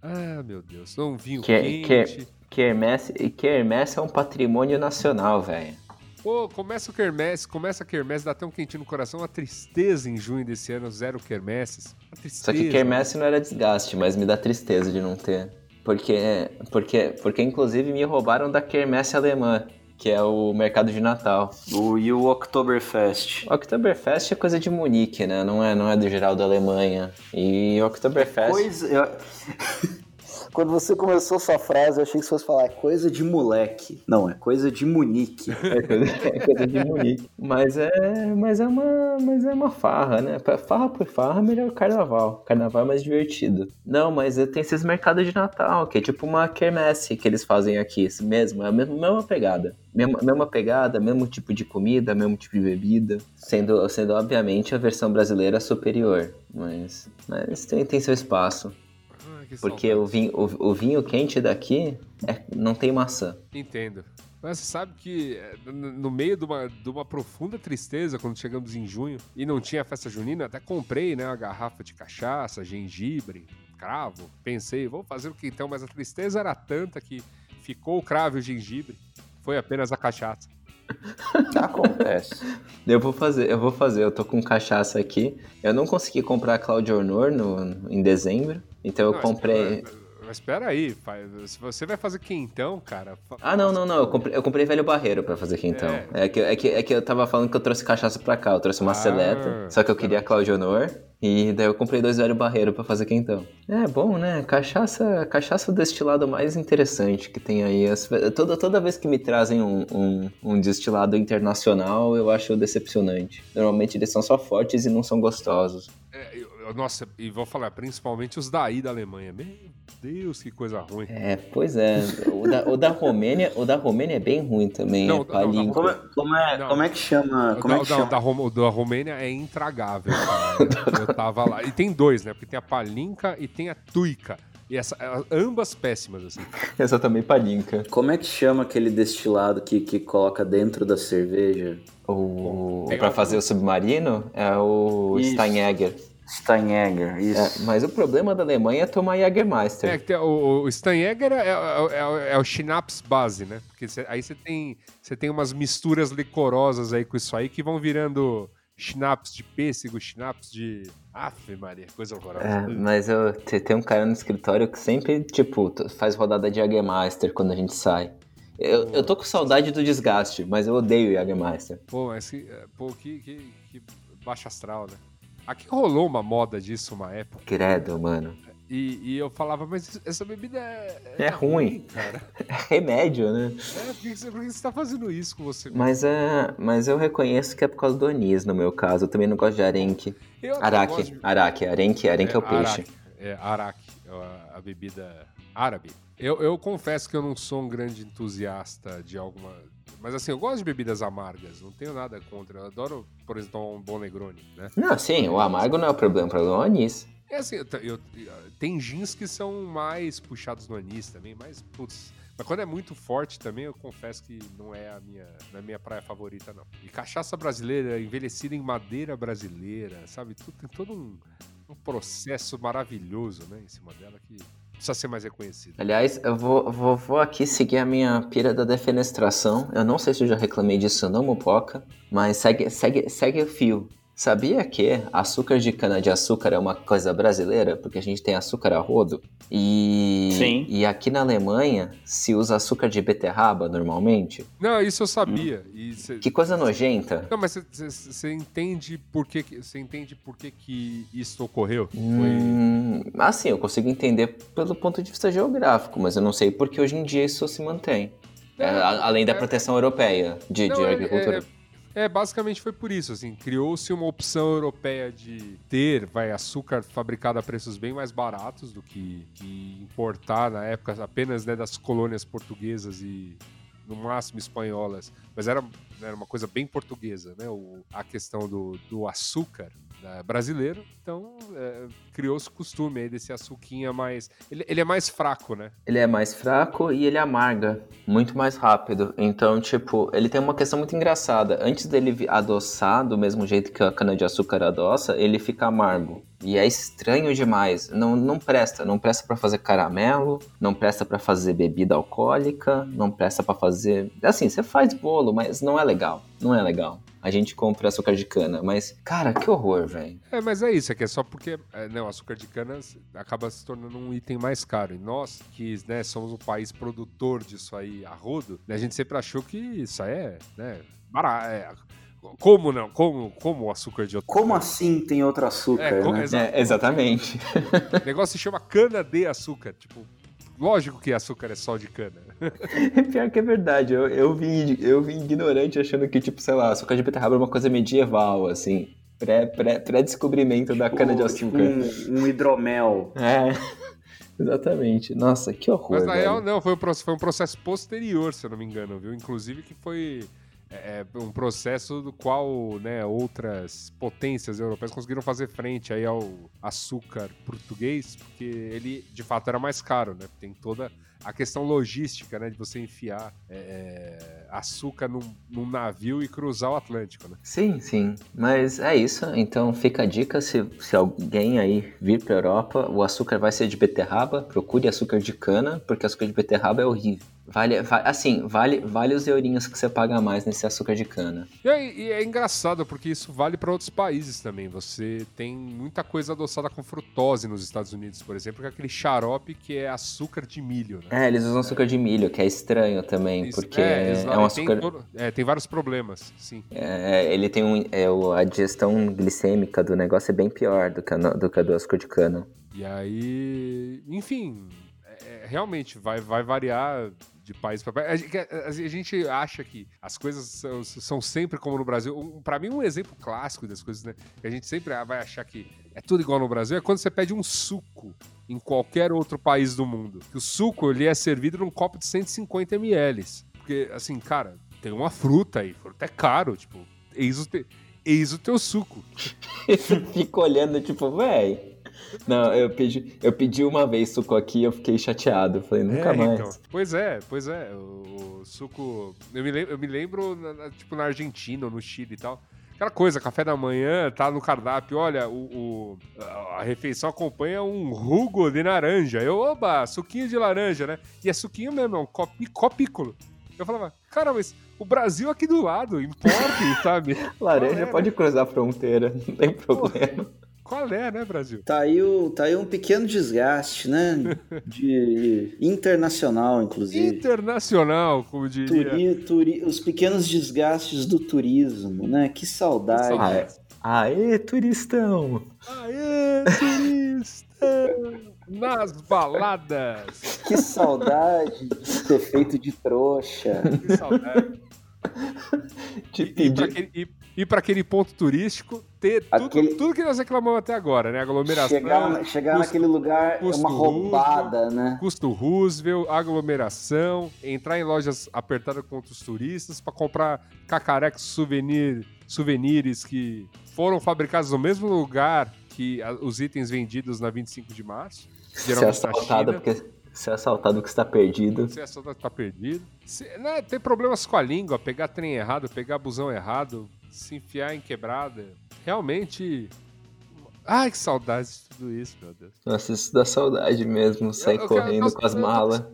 Ah, meu Deus, um vinho que, quente. Que, quermesse, quermesse é um patrimônio nacional, velho. Pô, começa o quermesse, começa a quermesse, dá até um quentinho no coração, uma tristeza em junho desse ano, zero quermesses. Só que quermesse não era desgaste, mas me dá tristeza de não ter. Porque, porque, porque inclusive me roubaram da quermesse alemã, que é o mercado de Natal. O, e o Oktoberfest? Oktoberfest é coisa de Munique, né? Não é, não é do geral da Alemanha. E o Oktoberfest... Coisa... Quando você começou sua frase, eu achei que você fosse falar coisa de moleque. Não, é coisa de Munique. É coisa, é coisa de Munique. Mas é, mas, é uma, mas é uma farra, né? Farra por farra, melhor carnaval. Carnaval é mais divertido. Não, mas tem esses mercados de Natal, que é tipo uma quermesse que eles fazem aqui. Mesmo, é a mesma, mesma pegada. Mesma, mesma pegada, mesmo tipo de comida, mesmo tipo de bebida. Sendo, sendo obviamente, a versão brasileira superior. Mas, mas tem, tem seu espaço. Porque o vinho, o, o, vinho quente daqui é, não tem maçã. Entendo. Mas você sabe que é, no meio de uma, de uma profunda tristeza, quando chegamos em junho e não tinha festa junina, até comprei né, uma garrafa de cachaça, gengibre, cravo. Pensei, vou fazer o que então? Mas a tristeza era tanta que ficou o cravo e o gengibre. Foi apenas a cachaça. Acontece. Eu vou fazer, eu vou fazer. Eu tô com cachaça aqui. Eu não consegui comprar Claudio Honor no, em dezembro. Então eu não, comprei. Mas espera aí, se você vai fazer quentão, cara. Ah, não, não, não. Eu comprei, eu comprei velho barreiro pra fazer quentão. É. é. que, é, que, é que eu tava falando que eu trouxe cachaça pra cá. Eu trouxe uma ah, seleta. Só que eu queria Claudio Honor. E daí eu comprei dois velho barreiro para fazer quentão. É bom, né? Cachaça, cachaça é o destilado mais interessante que tem aí. Toda, toda vez que me trazem um, um, um destilado internacional, eu acho decepcionante. Normalmente eles são só fortes e não são gostosos. É, eu nossa, e vou falar, principalmente os daí da Alemanha. Meu Deus, que coisa ruim. É, pois é. O da, o da Romênia, o da Romênia é bem ruim também. Não, é não, como, é, como, é, não, como é que chama? Como da, é que chama? Da, da, da Romênia é intragável. Eu tava lá. E tem dois, né? Porque tem a palinka e tem a tuica. E essa, ambas péssimas, assim. Essa também palinca. Como é que chama aquele destilado que, que coloca dentro da cerveja? O... Pra fazer o submarino? É o Isso. Steinegger. Steinegger, isso. É, mas o problema da Alemanha é tomar Jägermeister. É, que o, o Steinegger é, é, é, é, o Schnapps base, né? Porque cê, aí você tem, tem umas misturas licorosas aí com isso aí que vão virando Schnapps de pêssego, Schnapps de... Aff, Maria, coisa horrorosa. É, mas eu, tem um cara no escritório que sempre, tipo, faz rodada de Jägermeister quando a gente sai. Eu, eu tô com saudade do desgaste, mas eu odeio Jägermeister. Pô, mas que, pô, que, que, que baixa astral, né? Aqui rolou uma moda disso uma época. Credo, mano. E, e eu falava, mas essa bebida é. É, é ruim. cara. É remédio, né? É, por que, você, por que você tá fazendo isso com você? Mas, é, mas eu reconheço que é por causa do anis, no meu caso. Eu também não gosto de arenque. Araque, de... araque, arenque, arenque é, é o peixe. Araque, é, araque, a, a bebida árabe. Eu, eu confesso que eu não sou um grande entusiasta de alguma mas assim, eu gosto de bebidas amargas, não tenho nada contra. Eu adoro, por exemplo, um bom Negroni, né? Não, sim, o amargo não é o problema, o problema é o anis. É assim, eu, eu, tem gins que são mais puxados no anis também, mas, putz, mas quando é muito forte também, eu confesso que não é a minha, não é minha praia favorita, não. E cachaça brasileira, envelhecida em madeira brasileira, sabe? Tudo, tem todo um, um processo maravilhoso, né, em cima dela que precisa ser mais reconhecido. Aliás, eu vou, vou, vou aqui seguir a minha pira da defenestração. Eu não sei se eu já reclamei disso no Mupoca, mas segue, segue, segue o fio. Sabia que açúcar de cana-de-açúcar é uma coisa brasileira? Porque a gente tem açúcar a rodo. E, Sim. e aqui na Alemanha se usa açúcar de beterraba normalmente. Não, isso eu sabia. Cê, que coisa nojenta. Não, mas você entende por que você entende por que, que isso ocorreu? Hum, Foi... Assim, eu consigo entender pelo ponto de vista geográfico, mas eu não sei por que hoje em dia isso se mantém. É, além da é, proteção europeia de, não, de é, agricultura. É, é, basicamente foi por isso, assim, criou-se uma opção europeia de ter, vai, açúcar fabricado a preços bem mais baratos do que, que importar na época apenas né, das colônias portuguesas e no máximo espanholas, mas era, era uma coisa bem portuguesa, né? O, a questão do, do açúcar né, brasileiro. Então, é, criou-se o costume aí desse açuquinha mais. Ele, ele, é mais fraco, né? Ele é mais fraco e ele amarga muito mais rápido. Então, tipo, ele tem uma questão muito engraçada. Antes dele adoçar do mesmo jeito que a cana-de-açúcar adoça, ele fica amargo. E é estranho demais. Não, não presta. Não presta para fazer caramelo, não presta para fazer bebida alcoólica, não presta para fazer. Assim, você faz bolo, mas não é legal. Não é legal. a gente compra açúcar de cana. Mas, cara, que horror, velho. É, mas é isso, é que é só porque é, né, o açúcar de cana acaba se tornando um item mais caro. E nós, que né, somos um país produtor disso aí a rodo, né, a gente sempre achou que isso aí é, né, barato. É, como não? Como, como o açúcar de outro Como assim tem outro açúcar, É, como- né? Exato. É, exatamente. O negócio se chama cana de açúcar. Tipo, lógico que açúcar é só de cana. Pior que é verdade. Eu, eu, vim, eu vim ignorante achando que, tipo, sei lá, açúcar de beterraba era uma coisa medieval, assim. Pré- pré- Pré-descobrimento da cana de Tipo, açúcar. um, um hidromel. É. Exatamente. Nossa, que horror. Mas na velho. real, não, foi um, processo, foi um processo posterior, se eu não me engano, viu? Inclusive que foi é, um processo do qual né, outras potências europeias conseguiram fazer frente aí ao açúcar português, porque ele de fato era mais caro, né? Tem toda a questão logística, né? De você enfiar é, é, açúcar num, num navio e cruzar o Atlântico, né? Sim, sim. Mas é isso. Então fica a dica: se, se alguém aí vir pra Europa, o açúcar vai ser de beterraba, procure açúcar de cana, porque açúcar de beterraba é horrível. Vale, va- assim, vale, vale os eurinhos que você paga mais nesse açúcar de cana. E é, e é engraçado porque isso vale para outros países também. Você tem muita coisa adoçada com frutose nos Estados Unidos, por exemplo, que é aquele xarope que é açúcar de milho, né? É, eles usam açúcar de milho, que é estranho também, Isso- porque é, exato, um açúcar. Tem, é, tem vários problemas, sim. É, ele tem um. É, a digestão glicêmica do negócio é bem pior do que do que a do açúcar de cana. E aí, enfim, é- é, realmente vai, vai variar de país para país. A gente, acha que as coisas são, são sempre como no Brasil. Um, para mim, um exemplo clássico das coisas, né? Que a gente sempre vai achar que é tudo igual no Brasil é quando você pede um suco em qualquer outro país do mundo. Que o suco ele é servido num copo de 150 ml. Porque, assim, cara, tem uma fruta aí. Fruta é caro, tipo, eis o, te- eis o teu suco. Fico olhando, tipo, véi. Não, eu pedi, eu pedi uma vez suco aqui e eu fiquei chateado. Falei, nunca É, mais. então. Pois é, pois é. O, o suco. Eu me lembro, eu me lembro na- na- tipo, na Argentina ou no Chile e tal. Aquela coisa, café da manhã, tá no cardápio, olha, o, o- a refeição acompanha um rugo de laranja. Eu, oba, suquinho de laranja, né? E é suquinho mesmo, é um copículo. Eu falava, cara, mas o Brasil aqui do lado, importe, sabe? Laranja é, pode cruzar a fronteira, não tem problema. Qual é, né, Brasil? Tá aí, o, tá aí um pequeno desgaste, né? De internacional, inclusive. Internacional, como diria. Turi, turi- os pequenos desgastes do turismo, né? Que saudade. Ah, é. Aê, turistão! Aê, turista! Nas baladas! Que saudade de ser feito de trouxa. Que saudade. Te E, e, pra aquele, e, e pra aquele ponto turístico, ter tudo, Aquele- tudo que nós reclamamos até agora, né? Aglomeração, Chegar, chegar custo- naquele lugar é uma roubada, né? custo Roosevelt, aglomeração, entrar em lojas apertadas contra os turistas pra comprar cacarecos souvenir, souvenirs que foram fabricados no mesmo lugar que os itens vendidos na 25 de março. Ser Geralmente na assaltado porque ser assaltado porque está perdido. Se a saudade tá perdido. Se, né, ter problemas com a língua, pegar trem errado, pegar busão errado, se enfiar em quebrada. Realmente. Ai, que saudade de tudo isso, meu Deus. Nossa, isso dá saudade mesmo, sair eu quero- correndo nossa, com as eu malas.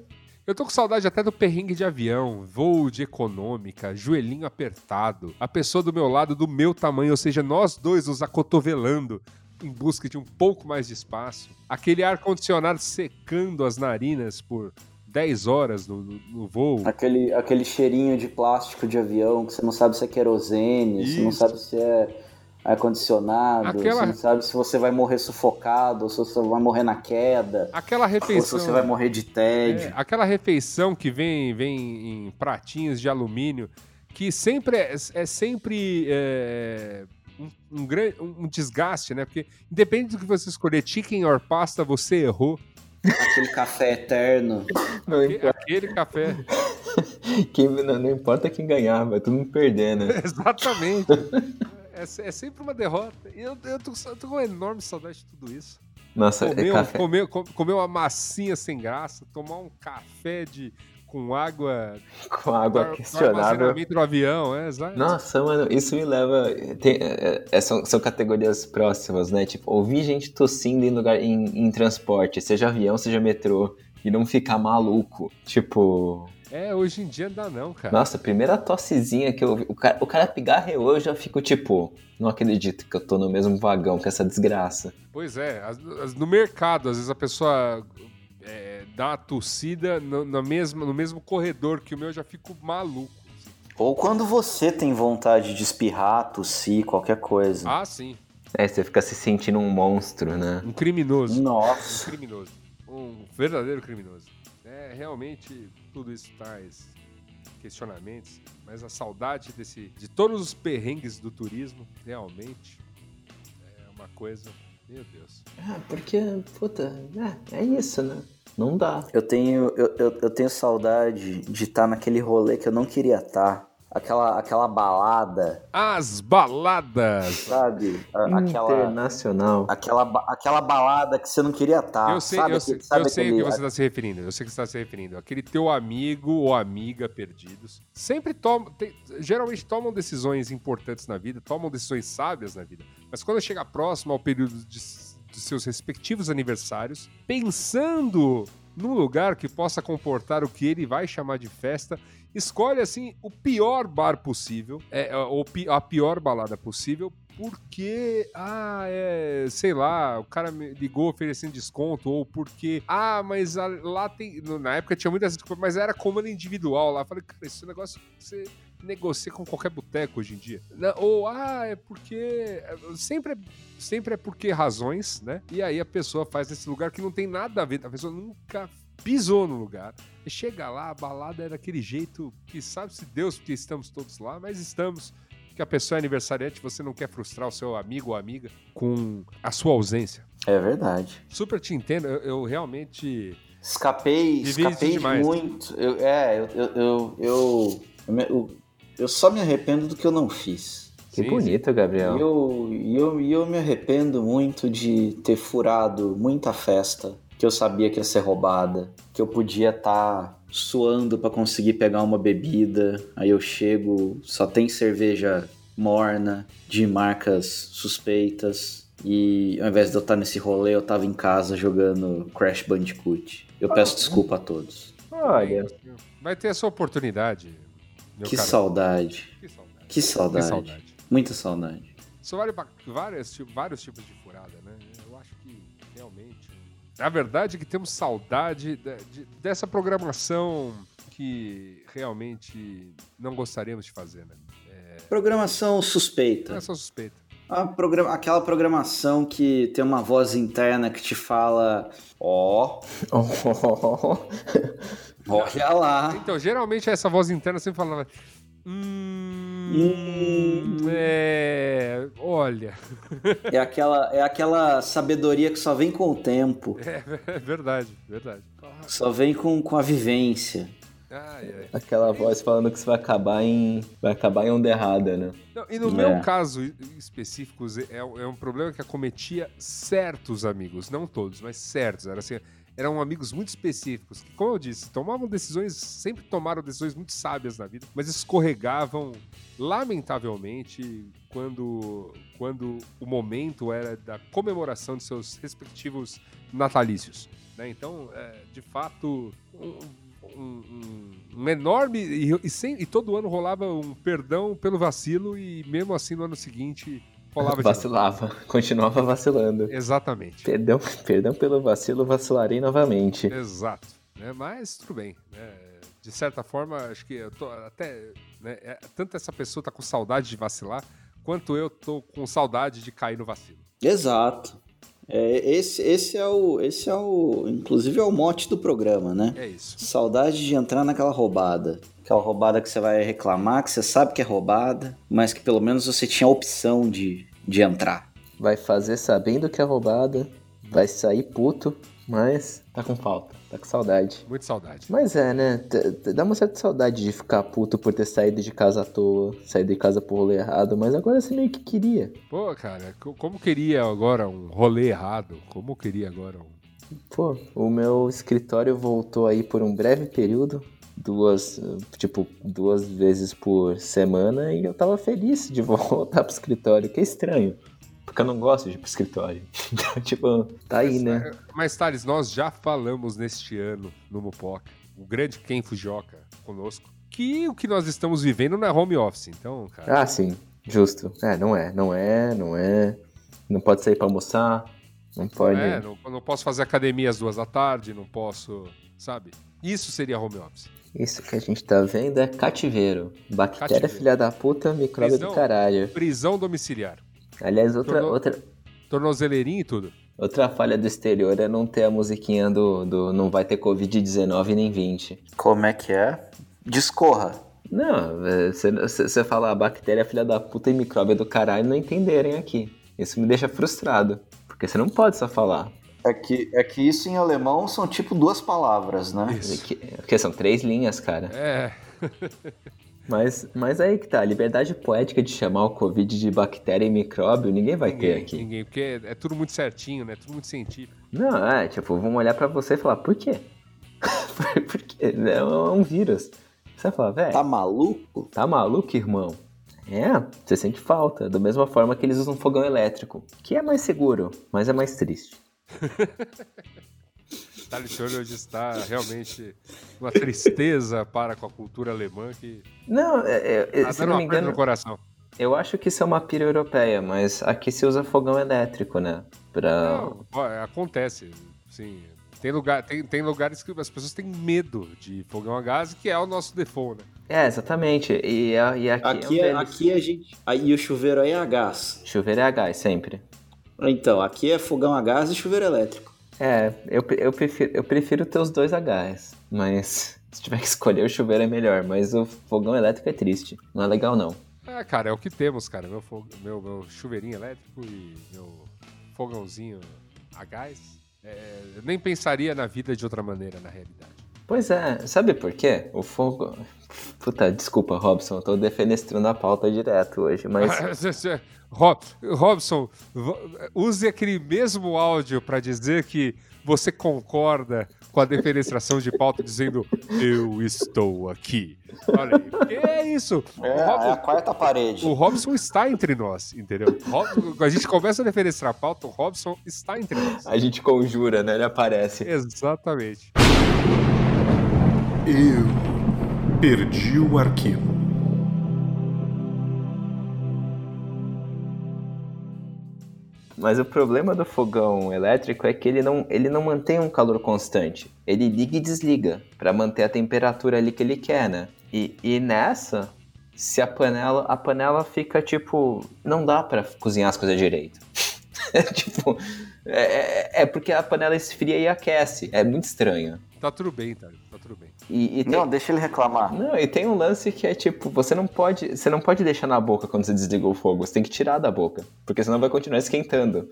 Eu tô com saudade até do perrengue de avião, voo de econômica, joelhinho apertado, a pessoa do meu lado do meu tamanho, ou seja, nós dois nos acotovelando em busca de um pouco mais de espaço, aquele ar-condicionado secando as narinas por 10 horas no, no- voo. Aquele, aquele cheirinho de plástico de avião que você não sabe se é querosene, você não Isso. sabe se é ar-condicionado, Aquela- você não sabe se você vai morrer sufocado, ou se você vai morrer na queda, Aquela ou se refeição. você vai morrer de tédio. É, aquela refeição que vem, vem em pratinhos de alumínio, que sempre é, é sempre é, um, um, um desgaste, né? Porque independente do que você escolher, chicken or pasta, você errou. Aquele café eterno. Não, importa, Aquele café. quem, não, não importa quem ganhar, vai todo mundo perder, né? Exatamente. É, é sempre uma derrota. E eu, eu, tô, eu tô com uma enorme saudade de tudo isso. Nossa, é Comer, um- café. comer, com- comer uma massinha sem graça, tomar um café de, com água, com água do questionável. do avião, é. Nossa, mano, isso me leva. tem- é, é, são, são categorias próximas, né? Tipo, ouvir gente tossindo em lugar em, em transporte, seja avião, seja metrô, e não ficar maluco. Tipo, É, hoje em dia não dá não, cara. Nossa, a primeira tossezinha que eu vi, o cara, o cara pigarreou, eu já fico tipo, não acredito que eu tô no mesmo vagão com essa desgraça. Pois é, as- as- no mercado, às vezes a pessoa é, dá uma tossida no, na mesma, no mesmo corredor que o meu, eu já fico maluco. assim. Ou quando você tem vontade de espirrar, tossir, qualquer coisa. Ah, sim. É, você fica se sentindo um monstro, né? Um criminoso. Um Nossa. criminoso. Um verdadeiro criminoso. É, realmente, tudo isso traz questionamentos, mas a saudade desse, de todos os perrengues do turismo, realmente, é uma coisa. Meu Deus. Ah, porque, puta, é, é isso, né? Não dá. Eu tenho, eu, eu, eu tenho saudade de estar naquele rolê que eu não queria estar. Aquela, aquela balada, As baladas! sabe? A- Internacional. aquela, aquela balada que você não queria estar. eu sei, sabe eu sei, sabe eu sei o aquele- que você está se referindo. Eu sei o que você está se referindo. Aquele teu amigo ou amiga perdidos sempre tomam, geralmente tomam decisões importantes na vida, tomam decisões sábias na vida. Mas quando chega próximo ao período de, de seus respectivos aniversários, pensando num lugar que possa comportar o que ele vai chamar de festa, escolhe assim o pior bar possível, é, ou pi- a pior balada possível, porque, ah, é, sei lá, o cara me ligou oferecendo desconto, ou porque, ah, mas a- lá tem. Na época tinha muitas coisas, mas era comando individual lá. Eu falei, cara, esse negócio você negocia com qualquer boteco hoje em dia. Né? Ou, ah, é porque. é, Sempre é, sempre é porque razões, né? E aí a pessoa faz nesse lugar que não tem nada a ver, a pessoa nunca pisou no lugar. Chega lá, a balada é daquele jeito que sabe-se Deus porque estamos todos lá, mas estamos. Que a pessoa é aniversariante, você não quer frustrar o seu amigo ou amiga com a sua ausência. É verdade. Super te entendo, eu, eu realmente. Escapei, Vivi escapei demais. muito. Eu, é, eu, eu, eu, eu, eu, eu- eu só me arrependo do que eu não fiz. Que Sim, bonito, Gabriel. eu, e eu, e eu me arrependo muito de ter furado muita festa que eu sabia que ia ser roubada, que eu podia estar suando pra conseguir pegar uma bebida, aí eu chego, só tem cerveja morna, de marcas suspeitas, e ao invés de eu estar nesse rolê, eu tava em casa jogando Crash Bandicoot. Eu peço desculpa a todos. Olha, Vai ter a sua oportunidade. meu Que saudade. Que saudade. Que saudade. Que saudade. Muita saudade. Para vários, ti- vários tipos de A verdade é que temos saudade de- de- dessa programação que realmente não gostaríamos de fazer, né? Programação suspeita. É só suspeita. A programa- aquela programação que tem uma voz interna que te fala: Ó, olha lá. Então, geralmente essa voz interna sempre falava. Hum, é. Olha. É aquela, é aquela sabedoria que só vem com o tempo, É verdade, verdade. só vem com, com a vivência. Ai, ai. aquela voz falando que você vai acabar em. Vai acabar em onda errada, né? Não, e no É. meu caso e- específico, é, é um problema que acometia certos amigos, não todos, mas certos. Era assim, eram amigos muito específicos, que, como eu disse, tomavam decisões, sempre tomaram decisões muito sábias na vida, mas escorregavam, lamentavelmente, quando, quando o momento era da comemoração de seus respectivos natalícios. né? Então, é, de fato, um, um- um- enorme. E, e sem- e todo ano rolava um perdão pelo vacilo, e mesmo assim no ano seguinte Vacilava, continuava vacilando. Exatamente. Perdão, perdão pelo vacilo, vacilarei novamente. Exato. né? Mas tudo bem. né? De certa forma, acho que eu tô até. né, é, tanto essa pessoa tá com saudade de vacilar, quanto eu tô com saudade de cair no vacilo. Exato. É, esse, esse é o. Esse é o. Inclusive é o mote do programa, né? É isso. Saudade de entrar naquela roubada. Aquela roubada que você vai reclamar, que você sabe que é roubada, mas que pelo menos você tinha a opção de, de entrar. Vai fazer sabendo que é roubada, vai sair puto, mas tá com falta, tá com saudade. Muito saudade. Mas é, né? Dá uma certa saudade de ficar puto por ter saído de casa à toa, saído de casa por rolê errado, mas agora você meio que queria. Pô, cara, co- como queria agora um rolê errado? Como queria agora um. Pô, o meu escritório voltou aí por um breve período, duas, tipo, duas vezes por semana, e eu tava feliz de voltar pro escritório, que é estranho. Porque eu não gosto de ir pro escritório. Então, tipo, tá aí, né? Mas, Thales, nós já falamos neste ano no Mupoca o grande Ken Fujioka conosco, que o que nós estamos vivendo não é home office. Então, cara. Ah, sim. Justo. É, não é, não é, não é. Não pode sair pra almoçar. Não pode. É, não, não posso fazer academia às duas da tarde, não posso. Sabe? Isso seria home office. Isso que a gente tá vendo é cativeiro. Bactéria Cativeiro. filha da puta, micróbio Prisão. do caralho. Prisão domiciliar. Aliás, outra, Tornou- outra, Tornozeleirinho e tudo. outra falha do exterior é não ter a musiquinha do, do não vai ter Covid-19 nem 20. Como é que é? Discorra. Não, é, você fala bactéria filha da puta e micróbio do caralho não entenderem aqui. Isso me deixa frustrado. Porque você não pode só falar. É que, é que isso em alemão são tipo duas palavras, né? Isso. Que- Porque são três linhas, cara. É. Mas, mas aí que tá, a liberdade poética de chamar o Covid de bactéria e micróbio, ninguém vai ter Ninguém, aqui. ninguém, porque é, é tudo muito certinho, né? Tudo muito científico. Não, é, tipo, vão olhar pra você e falar, por quê? por por quê? É um vírus. Você vai falar, velho, Tá tá... maluco? maluco, irmão? É, você sente falta. Da mesma forma que eles usam fogão elétrico, que é mais seguro, mas é mais triste. Talicione hoje está realmente uma tristeza para com a cultura alemã que Não, é, é, tá se dando não me engano, no coração. eu acho que isso é uma pira europeia, mas aqui se usa fogão elétrico, né? Pra... Não, acontece. Sim. Tem, lugar, tem, tem lugares que as pessoas têm medo de fogão a gás, que é o nosso default, né? É, exatamente. E, e aqui, Aqui, é um é, aqui a gente. Aí o chuveiro aí é a gás. Chuveiro é a gás, sempre. Então, aqui é fogão a gás e chuveiro elétrico. É, eu, eu, prefiro, eu prefiro ter os dois Hs, mas se tiver que escolher o chuveiro é melhor, mas o fogão elétrico é triste, não é legal não. Ah, cara, é o que temos, cara. Meu, fo- meu, meu chuveirinho elétrico e meu fogãozinho a gás. É, eu nem pensaria na vida de outra maneira, na realidade. Pois é, sabe por quê? O fogo... Puta, desculpa, Robson, eu tô defenestrando a pauta direto hoje, mas... Rob- Robson, use aquele mesmo áudio para dizer que você concorda com a defenestração de pauta dizendo eu estou aqui. Olha aí, porque é isso. É, o, Robson, é a quarta parede. o Robson está entre nós, entendeu? Robson- a gente começa a defenestrar a pauta, o Robson está entre nós. A gente conjura, né? Ele aparece. Exatamente. Eu perdi o arquivo. Mas o problema do fogão elétrico é que ele não, ele não mantém um calor constante. Ele liga e desliga para manter a temperatura ali que ele quer, né? E, e nessa, se a panela, a panela fica tipo, não dá para cozinhar as coisas direito. tipo, é, é- é porque a panela esfria e aquece. É muito estranho. Tá tudo bem, tá? Tá tudo bem. E, e tem, Não, deixa ele reclamar. não, e tem um lance que é tipo, você não pode, você não pode deixar na boca quando você desliga o fogo, você tem que tirar da boca, porque senão vai continuar esquentando.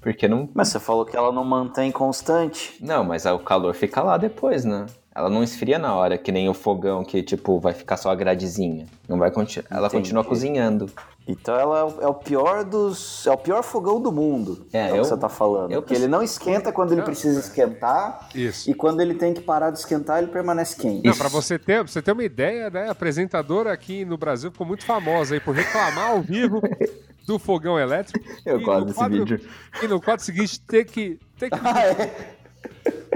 Porque não, Mas você falou que ela não mantém constante. não, mas o calor fica lá depois, né? Ela não esfria na hora, que nem o fogão que tipo vai ficar só a gradezinha. Não vai continuar, ela Entendi. continua cozinhando. Então ela é o, é o pior dos. É o pior fogão do mundo. É, É, o eu- que você tá falando. eu Porque ele não esquenta quando ele precisa esquentar. Isso. E quando ele tem que parar de esquentar, ele permanece quente. Não, pra você ter, pra você ter uma ideia, né? A apresentadora aqui no Brasil ficou muito famosa aí por reclamar ao vivo do fogão elétrico. Eu gosto no desse quadro- vídeo. E no quadro seguinte ter que. Ter que Ah, é?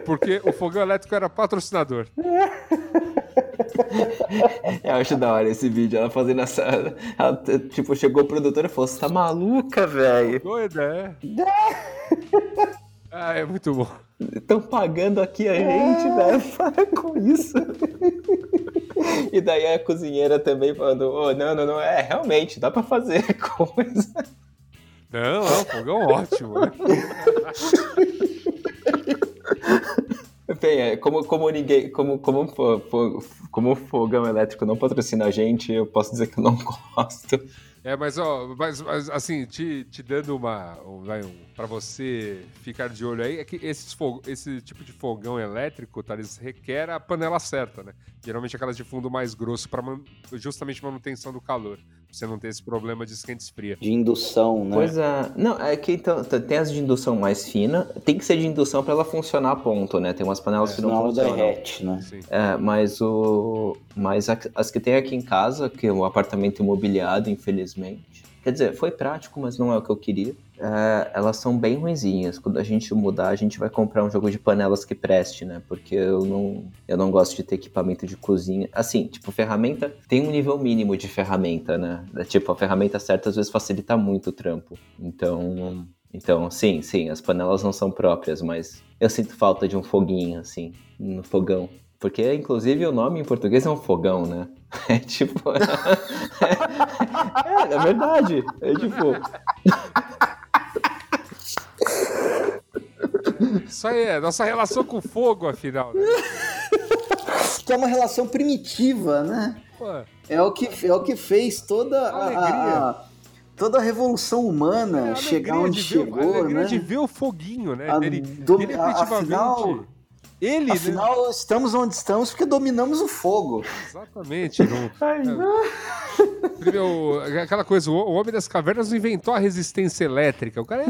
Porque o fogão elétrico era patrocinador. Eu acho da hora esse vídeo, ela fazendo essa. Ela, tipo, chegou o produtor e falou: Você tá maluca, velho? Doida, é? Ah, é muito bom. Estão pagando aqui a gente, velho. Para com isso. E daí a cozinheira também falando: Ô, não, não, não. É, realmente, dá pra fazer coisa. Não, não, fogão ótimo, né? Bem, é, como, como ninguém. Como, como, como o fogão elétrico não patrocina a gente, eu posso dizer que eu não gosto. É, mas ó, mas, mas, assim, te, te dando uma. Um, pra você ficar de olho aí, é que esses esse tipo de fogão elétrico, eles requer a panela certa, né? Geralmente aquelas de fundo mais grosso pra man, justamente manutenção do calor. Pra você não ter esse problema de esquenta e esfria. De indução, né? Pois é. Não, é que então, tem as de indução mais fina, tem que ser de indução pra ela funcionar a ponto, né? Tem umas panelas que não funcionam. derrete, né? Sim. É, mas o. Mas as que tem aqui em casa, que é um apartamento imobiliado, infelizmente, Quer dizer, foi prático, mas não é o que eu queria. É, elas são bem ruinzinhas. Quando a gente mudar, a gente vai comprar um jogo de panelas que preste, né? Porque eu não, eu não gosto de ter equipamento de cozinha. Assim, tipo, ferramenta tem um nível mínimo de ferramenta, né? Tipo, a ferramenta certa às vezes facilita muito o trampo. Então, então, sim, sim, as panelas não são próprias, mas eu sinto falta de um foguinho, assim, no fogão. Porque, inclusive, o nome em português é um fogão, né? É tipo. é, é verdade. É tipo. Isso aí é nossa relação com o fogo, afinal. Né? Que é uma relação primitiva, né? Pô. É o que, é o que fez toda a, a toda a revolução humana é, a chegar onde chegou, a alegria né? de ver o foguinho, né? A, ele, do, ele efetivamente... Afinal, ele, né? Afinal, né? estamos onde estamos porque dominamos o fogo. Exatamente. Não, Ai, é, primeiro, aquela coisa, o homem das cavernas inventou a resistência elétrica. O cara,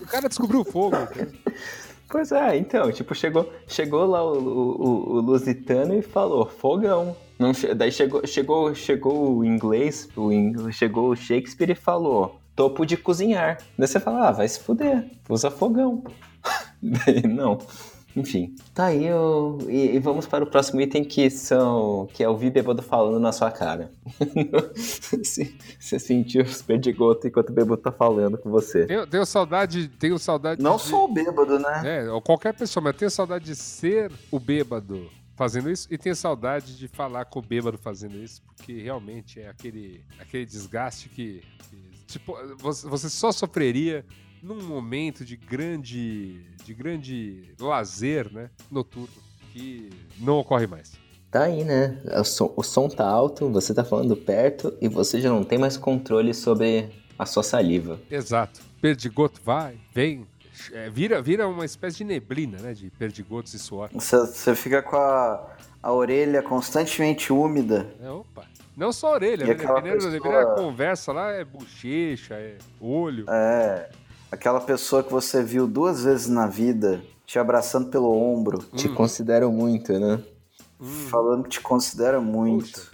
o cara descobriu o fogo. Pois é, então, tipo, chegou, chegou lá o, o, o Lusitano e falou, fogão. Não, daí chegou, chegou, chegou o inglês, o inglês, chegou o Shakespeare e falou, topo de cozinhar. Daí você fala, ah, vai se fuder, usa fogão. daí, não. Enfim, tá aí eu... e, e, vamos para o próximo item que são que é ouvir bêbado falando na sua cara. você sentiu os perdigotos enquanto o bêbado tá falando com você. Tenho, tenho saudade, tenho saudade. Não de... só o bêbado, né? É, ou qualquer pessoa, mas tenho saudade de ser o bêbado fazendo isso e tenho saudade de falar com o bêbado fazendo isso, porque realmente é aquele, aquele desgaste que, que tipo, você só sofreria num momento de grande, de grande lazer, né, noturno, que não ocorre mais. Tá aí, né? O som, o som tá alto, você tá falando perto e você já não tem mais controle sobre a sua saliva. Exato. Perdigoto vai, vem, é, vira, vira uma espécie de neblina, né? De perdigotos e suor. Você, fica com a, a orelha constantemente úmida. É, opa. Não só a orelha, e né? Dependendo, pessoa... dependendo da conversa lá, é bochecha, é olho. É. Aquela pessoa que você viu duas vezes na vida, te abraçando pelo ombro. Te hum. considero muito, né? Hum. Falando que te considera muito.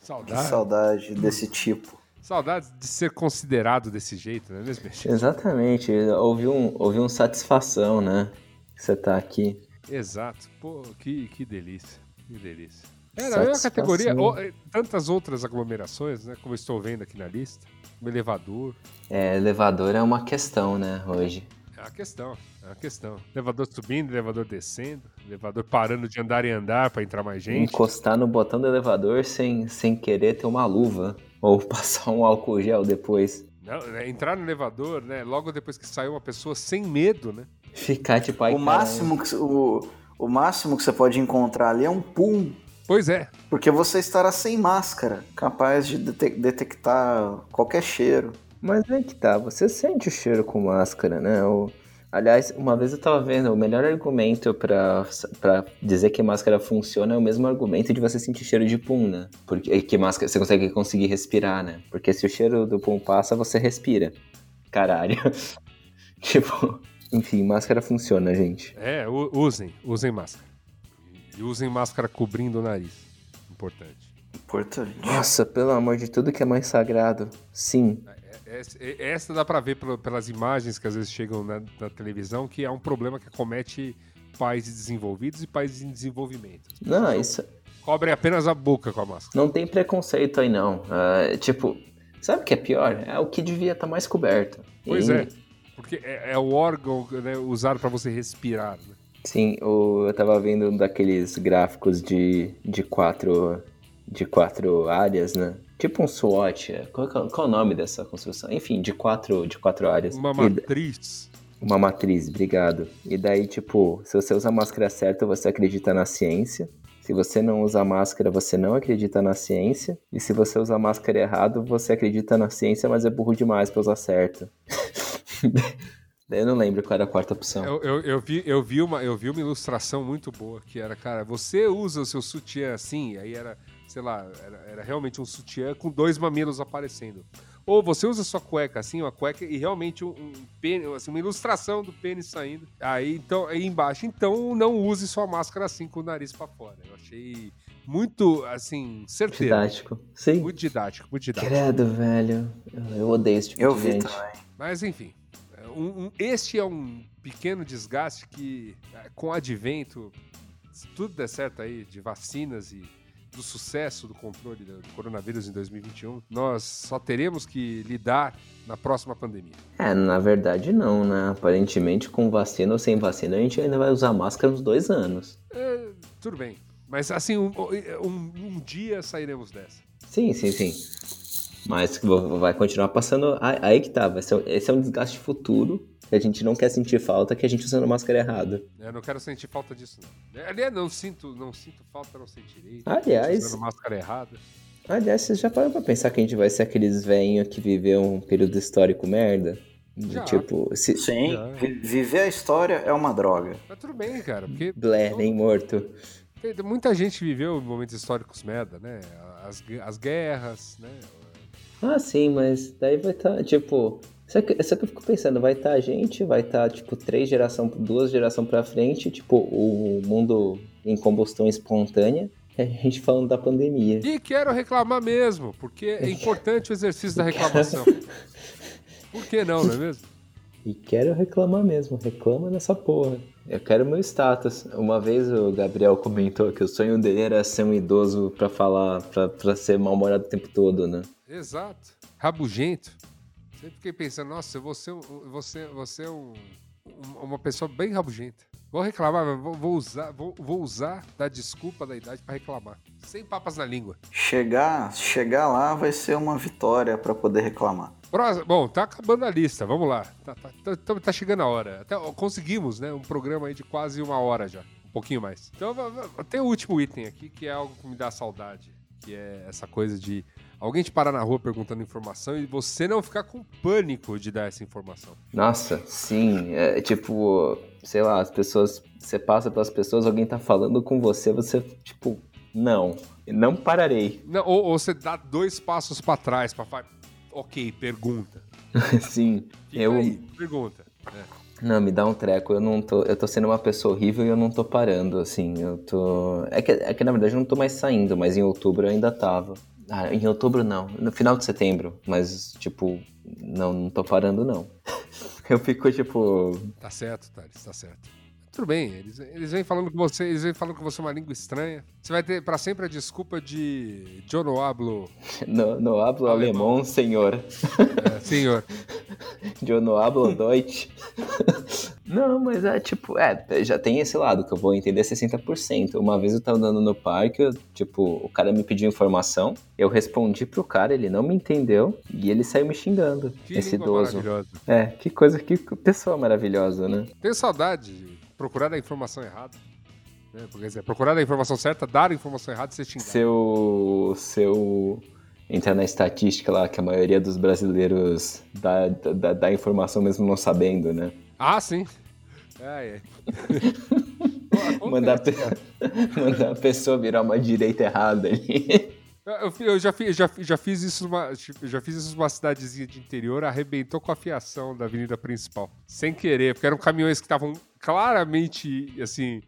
saudade. Que saudade desse tipo. Saudade de ser considerado desse jeito, não é mesmo? Exatamente. Houve um, houve um satisfação, né? Que você tá aqui. Exato. Pô, que, que delícia. Que delícia. É, na mesma categoria, ou, eh, tantas outras aglomerações, né? Como estou vendo aqui na lista. O elevador. É, elevador é uma questão, né, hoje. É uma questão, é uma questão. Elevador subindo, elevador descendo, elevador parando de andar em andar para entrar mais gente. Encostar no botão do elevador sem, sem querer ter uma luva. Ou passar um álcool gel depois. Não, é entrar no elevador, né? Logo depois que saiu uma pessoa sem medo, né? Ficar tipo aí. O máximo, que, o, o máximo que você pode encontrar ali é um pum Pois é. Porque você estará sem máscara, capaz de detectar qualquer cheiro. Mas é que tá, você sente o cheiro com máscara, né? O... Aliás, uma vez eu tava vendo, o melhor argumento para dizer que máscara funciona é o mesmo argumento de você sentir cheiro de pum, né? Porque que máscara você consegue conseguir respirar, né? Porque se o cheiro do pum passa, você respira. Caralho. tipo, enfim, máscara funciona, gente. É, usem, usem máscara. E usem máscara cobrindo o nariz. Importante. Importante. Nossa, pelo amor de tudo que é mais sagrado. Sim. É, é, essa dá para ver pelas imagens que às vezes chegam na, na, televisão que é um problema que acomete países desenvolvidos e países em desenvolvimento. Não, então, isso. Cobrem apenas a boca com a máscara. Não tem preconceito aí, não. Uh, tipo, sabe o que é pior? É o que devia estar tá mais coberto. Pois e... é. Porque é, é o órgão né, usado para você respirar. Né? Sim, eu tava vendo um daqueles gráficos de, de quatro de quatro áreas, né? Tipo um SWOT. É, qual, qual, qual é o nome dessa construção? Enfim, de quatro, de quatro áreas. Uma matriz. E, uma matriz, obrigado. E daí, tipo, se você usa a máscara certa, você acredita na ciência. Se você não usa máscara, você não acredita na ciência. E se você usa máscara errado, você acredita na ciência, mas é burro demais pra usar certo. Eu não lembro qual era a quarta opção. Eu, eu, eu, vi, eu, vi uma, eu vi uma ilustração muito boa, que era, cara, você usa o seu sutiã assim, aí era, sei lá, era, era realmente um sutiã com dois mamilos aparecendo. Ou você usa sua cueca assim, uma cueca e realmente um, um pênis, assim, uma ilustração do pênis saindo. Aí então aí embaixo, então não use sua máscara assim com o nariz para fora. Eu achei muito, assim, certeiro. Didático. Sim. Muito didático, muito didático. Credo, velho. Eu- Eu odeio esse tipo Eu de vi gente. também. Mas enfim, um- um- este é um pequeno desgaste que, é, com o advento, se tudo der certo aí, de vacinas e do sucesso do controle do coronavírus em 2021, nós só teremos que lidar na próxima pandemia. É, na verdade não, né? Aparentemente, com vacina ou sem vacina, a gente ainda vai usar máscara uns dois anos. É, tudo bem, mas assim, um, um- um dia sairemos dessa. Sim, sim, sim. Mas vai continuar passando. aí- que tá. Vai ser, esse é um desgaste futuro que a gente não quer sentir falta, que a gente usando máscara errada. Eu não quero sentir falta disso, não. Aliás, não sinto, não sinto falta, não sentirei. Aliás- Usando máscara errada. Aliás, vocês já pararam pra pensar que a gente vai ser aqueles velhinhos que viveu um período histórico merda? Do Já. Tipo, se... Sim, Já. vi- viver a história é uma droga. Mas tudo bem, cara, porque Blé, nem morto. Muita gente viveu momentos históricos merda, né? As, as guerras, né? Ah, sim, mas daí vai estar, tá, tipo. Só que, só que eu fico pensando, vai estar a gente, vai estar, tipo, três gerações, duas gerações pra frente, tipo, o mundo em combustão espontânea, a gente falando da pandemia. E quero reclamar mesmo, porque é importante o exercício da reclamação. Por que não, não é mesmo? E quero reclamar mesmo, reclama nessa porra. Eu quero meu status. Uma vez o Gabriel comentou que o sonho dele era ser um idoso pra falar, pra, pra ser mal-humorado o tempo todo, né? Exato. Rabugento. Sempre fiquei pensando, nossa, eu vou ser, um- você, você é um, um- uma pessoa bem rabugenta. Vou reclamar, vou, vou usar, vou, vou usar da desculpa da idade pra reclamar. Sem papas na língua. Chegar, chegar lá vai ser uma vitória pra poder reclamar. Próximo- Bom, tá acabando a lista, vamos lá. Tá, tá- tá- tá- tá chegando a hora. Até ó, conseguimos, né? Um programa aí de quase uma hora já. Um pouquinho mais. Então tem o último item aqui, que é algo que me dá saudade. Que é essa coisa de alguém te parar na rua perguntando informação e você não ficar com pânico de dar essa informação. Nossa, sim. É tipo, sei lá, as pessoas. Você passa pelas pessoas, alguém tá falando com você, você, tipo, não. Não pararei. Não, ou, ou você dá dois passos pra trás falar. Ok, pergunta. sim. Fica Eu. aí, pergunta. É. Não, me dá um treco. Eu não tô. Eu tô sendo uma pessoa horrível e eu não tô parando, assim. Eu tô. É que, é que na verdade eu não tô mais saindo, mas em outubro eu ainda tava. Ah, em outubro não. No final de setembro. Mas, tipo, não, não tô parando, não. eu fico, tipo. Tá certo, Thales, tá certo. Tudo bem, eles, eles vêm falando com você, eles vêm falando com você uma língua estranha. Você vai ter pra sempre a desculpa de John no hablo, No, no hablo Alemão. alemão, senhor. é, senhor. Eu não hablo Deutsch. Não, mas é tipo, é, já tem esse lado que eu vou entender 60%. Uma vez eu tava andando no parque, eu, tipo, o cara me pediu informação, eu respondi pro cara, ele não me entendeu e ele saiu me xingando. Que esse idoso. É, que coisa, que pessoa maravilhosa, né? Tenho saudade de procurar a informação errada. Né? Porque, quer dizer, procurar a informação certa, dar a informação errada e ser xingado. Seu. Seu. Entrar na estatística lá que a maioria dos brasileiros dá, dá, dá informação mesmo não sabendo, né? Ah, sim. Mandar, a pe- mandar a pessoa virar uma direita errada ali. Eu, eu já, fi- já, já fiz isso numa, eu já fiz isso numa cidadezinha de interior, arrebentou com a fiação da avenida principal. Sem querer, porque eram caminhões que estavam claramente, assim,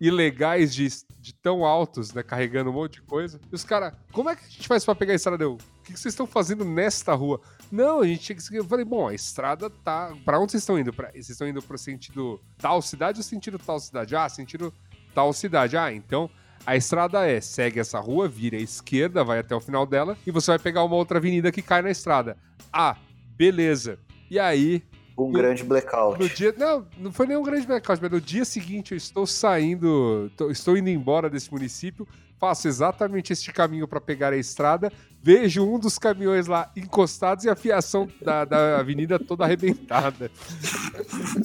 ilegais de, de tão altos, né? Carregando um monte de coisa. E os caras, como é que a gente faz pra pegar a estrada? Eu, o que vocês estão fazendo nesta rua? Não, a gente tinha que seguir. Eu falei, bom, a estrada tá. Pra onde vocês estão indo? Pra... Vocês estão indo pro sentido tal cidade ou sentido tal cidade? Ah, sentido tal cidade. Ah, então a estrada é, segue essa rua, vira à esquerda, vai até o final dela, e você vai pegar uma outra avenida que cai na estrada. Ah, beleza. E aí, Um No- grande blackout. no dia. Não, não foi nenhum grande blackout, mas no dia seguinte eu estou saindo, tô- estou indo embora desse município, faço exatamente este caminho para pegar a estrada, vejo um dos caminhões lá encostados e a fiação da, da avenida toda arrebentada.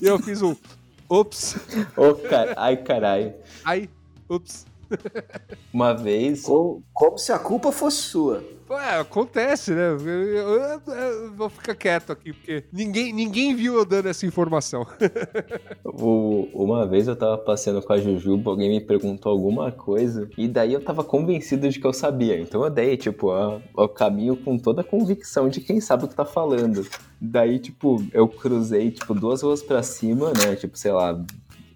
E eu fiz um. Ops. Ô, car... Ai, caralho. Aí, ops. Uma vez. Como, como se a culpa fosse sua. Ué, acontece, né? Eu, eu- eu- eu vou ficar quieto aqui, porque ninguém, ninguém viu eu dando essa informação. O- uma vez eu tava passeando com a Jujuba, alguém me perguntou alguma coisa, e daí eu tava convencido de que eu sabia. Então eu dei, tipo, a- o caminho com toda a convicção de quem sabe o que tá falando. Daí, tipo, eu cruzei, tipo, duas ruas pra cima, né? Tipo, sei lá,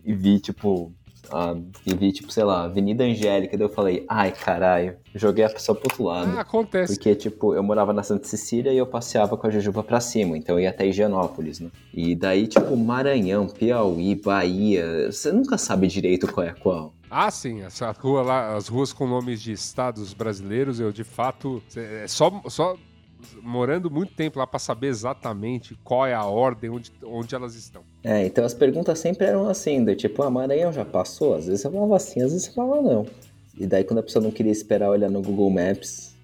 e vi, tipo, ah, e vi, tipo, sei lá, Avenida Angélica, daí eu falei, ai, caralho, joguei a pessoa pro outro lado. Ah, acontece. Porque, tipo, eu morava na Santa Cecília e eu passeava com a Jujuba pra cima, então eu ia até Higienópolis, né? E daí, tipo, Maranhão, Piauí, Bahia, você nunca sabe direito qual é qual. Ah, sim, essa rua lá, as ruas com nomes de estados brasileiros, eu de fato. É só, só morando muito tempo lá para saber exatamente qual é a ordem, onde, onde elas estão. É, então as perguntas sempre eram assim, do tipo, a ah, Maranhão já passou? Às vezes eu falava assim, às vezes eu falava não. E daí quando a pessoa não queria esperar olhar no Google Maps,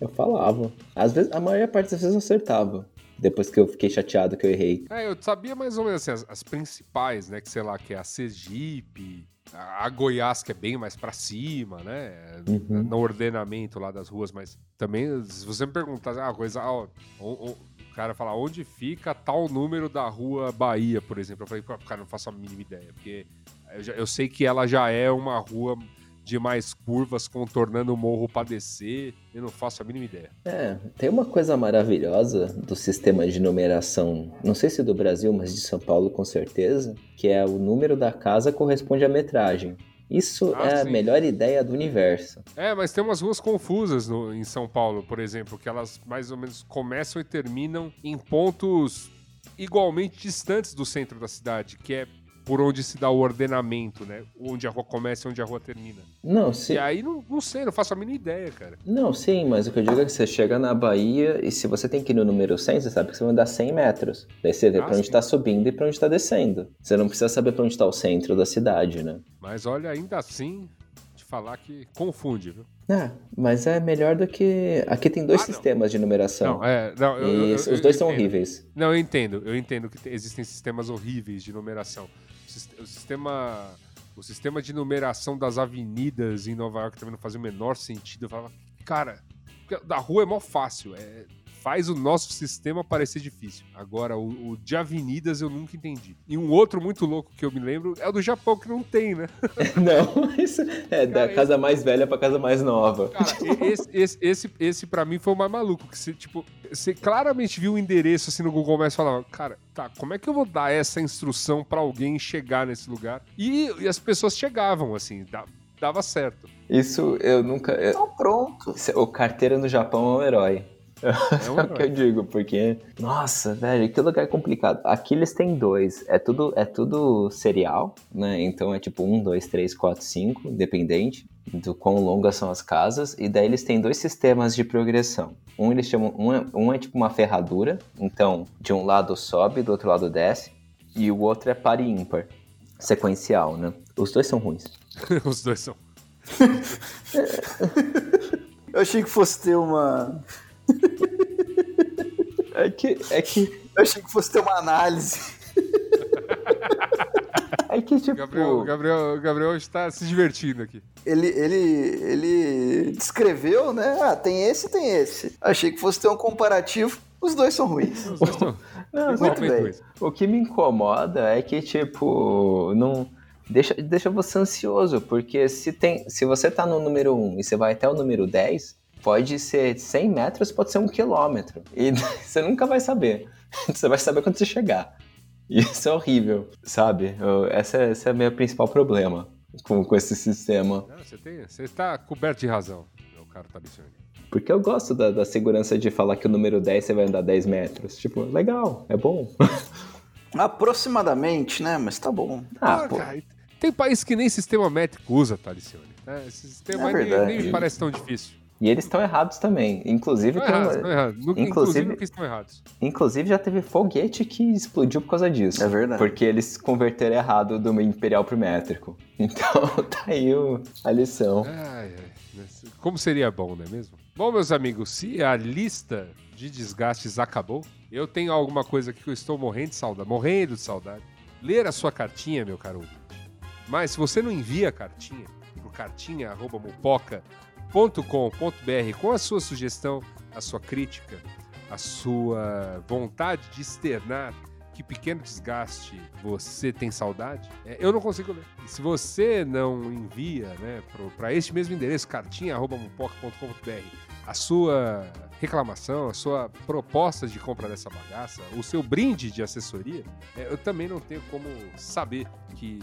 eu falava. Às vezes, a maior parte das vezes eu acertava. Depois que eu fiquei chateado que eu errei. É, eu sabia mais ou menos assim, as, as principais, né? Que sei lá, que é a Sergipe, a Goiás, que é bem mais para cima, né? Uhum. No ordenamento lá das ruas, mas também, se você me perguntar, ah, coisa, ó, o, cara fala onde fica tal número da rua Bahia, por exemplo, eu falei, cara, não faço a mínima ideia, porque eu, já, eu sei que ela já é uma rua de mais curvas contornando o morro para descer. Eu não faço a mínima ideia. É, tem uma coisa maravilhosa do sistema de numeração, não sei se do Brasil, mas de São Paulo com certeza, que é o número da casa corresponde à metragem. Isso ah, é sim. a melhor ideia do universo. É, mas tem umas ruas confusas no, em São Paulo, por exemplo, que elas mais ou menos começam e terminam em pontos igualmente distantes do centro da cidade, que é por onde se dá o ordenamento, né? Onde a rua começa e onde a rua termina. Não, sim. E aí não, não sei, não faço a mínima ideia, cara. Não, sim, mas o que eu digo é que você chega na Bahia e se você tem que ir no número 100, você sabe que você vai andar 100 metros. Daí você vê ah, pra onde sim. tá subindo e pra onde tá descendo. Você não precisa saber pra onde tá o centro da cidade, né? Mas olha, ainda assim, de falar que confunde, viu? É, mas é melhor do que. Aqui tem dois ah, sistemas de numeração. Não, é. Não, eu, eu, os dois são horríveis. Não, eu entendo. Eu entendo que existem sistemas horríveis de numeração o sistema o sistema de numeração das avenidas em Nova York também não fazia o menor sentido. Eu falava, cara, da rua é mó fácil. É, faz o nosso sistema parecer difícil. Agora, o, o, de avenidas eu nunca entendi. E um outro muito louco que eu me lembro é o do Japão, que não tem, né? não, isso é cara, da casa esse... mais velha pra casa mais nova. Cara, esse, esse, esse, esse pra mim foi o mais maluco. Que você, tipo, você claramente viu o endereço assim no Google Maps e falava, cara, tá, como é que eu vou dar essa instrução para alguém chegar nesse lugar? E, e as pessoas chegavam, assim, dava certo. Isso eu nunca. Eu... Então pronto. O carteiro no Japão é um herói. É, um é o que eu digo, porque, nossa, velho, que lugar complicado. Aqui eles têm dois, é tudo, é tudo serial, né? Então é tipo um, dois, três, quatro, cinco, independente do quão longas são as casas, e daí eles têm dois sistemas de progressão. Um eles chamam, um é, um é tipo uma ferradura, então de um lado sobe, do outro lado desce, e o outro é par e ímpar, sequencial, né? Os dois são ruins. Os dois são. eu achei que fosse ter uma é que, é que. Eu achei que fosse ter uma análise. É que, tipo. Gabriel, Gabriel, Gabriel está se divertindo aqui. Ele, ele, ele descreveu, né? Ah, tem esse e tem esse. Achei que fosse ter um comparativo. Os dois são ruins. Os dois são... Não, Muito bem. O que me incomoda é que, tipo, não. Deixa, deixa você ansioso, porque se, tem, se você tá no número 1 e você vai até o número 10, pode ser 100 metros, pode ser um quilômetro. E você nunca vai saber. Você vai saber quando você chegar. E isso é horrível, sabe? essa, é, esse é o meu principal problema com, com esse sistema. Não, você, tem, você está coberto de razão, meu caro Tabicione. Porque eu gosto da, da, segurança de falar que o número 10 você vai andar 10 metros. Tipo, legal, é bom. Aproximadamente, né? Mas tá bom. Ah, ah cara, tem país que nem sistema métrico usa, Talicione. Né? Esse sistema é nem, nem me parece tão difícil. E eles estão errados também. Inclusive, estão errados, errados. Inclusive, inclusive errados. Inclusive, já teve foguete que explodiu por causa disso. É verdade. Porque eles converteram errado do imperial pro métrico. Então, tá aí o, a lição. Ai, ai. Como seria bom, não é mesmo? Bom, meus amigos, se a lista de desgastes acabou, eu tenho alguma coisa que eu estou morrendo de saudade. Morrendo de saudade. Ler a sua cartinha, meu caro. Mas se você não envia a cartinha, pro cartinha.mupoca.com com.br com a sua sugestão, a sua crítica, a sua vontade de externar que pequeno desgaste você tem saudade, é, eu não consigo ler. E se você não envia né, para este mesmo endereço, cartinha.mupoca.com.br, a sua reclamação, a sua proposta de compra dessa bagaça, o seu brinde de assessoria, é, eu também não tenho como saber que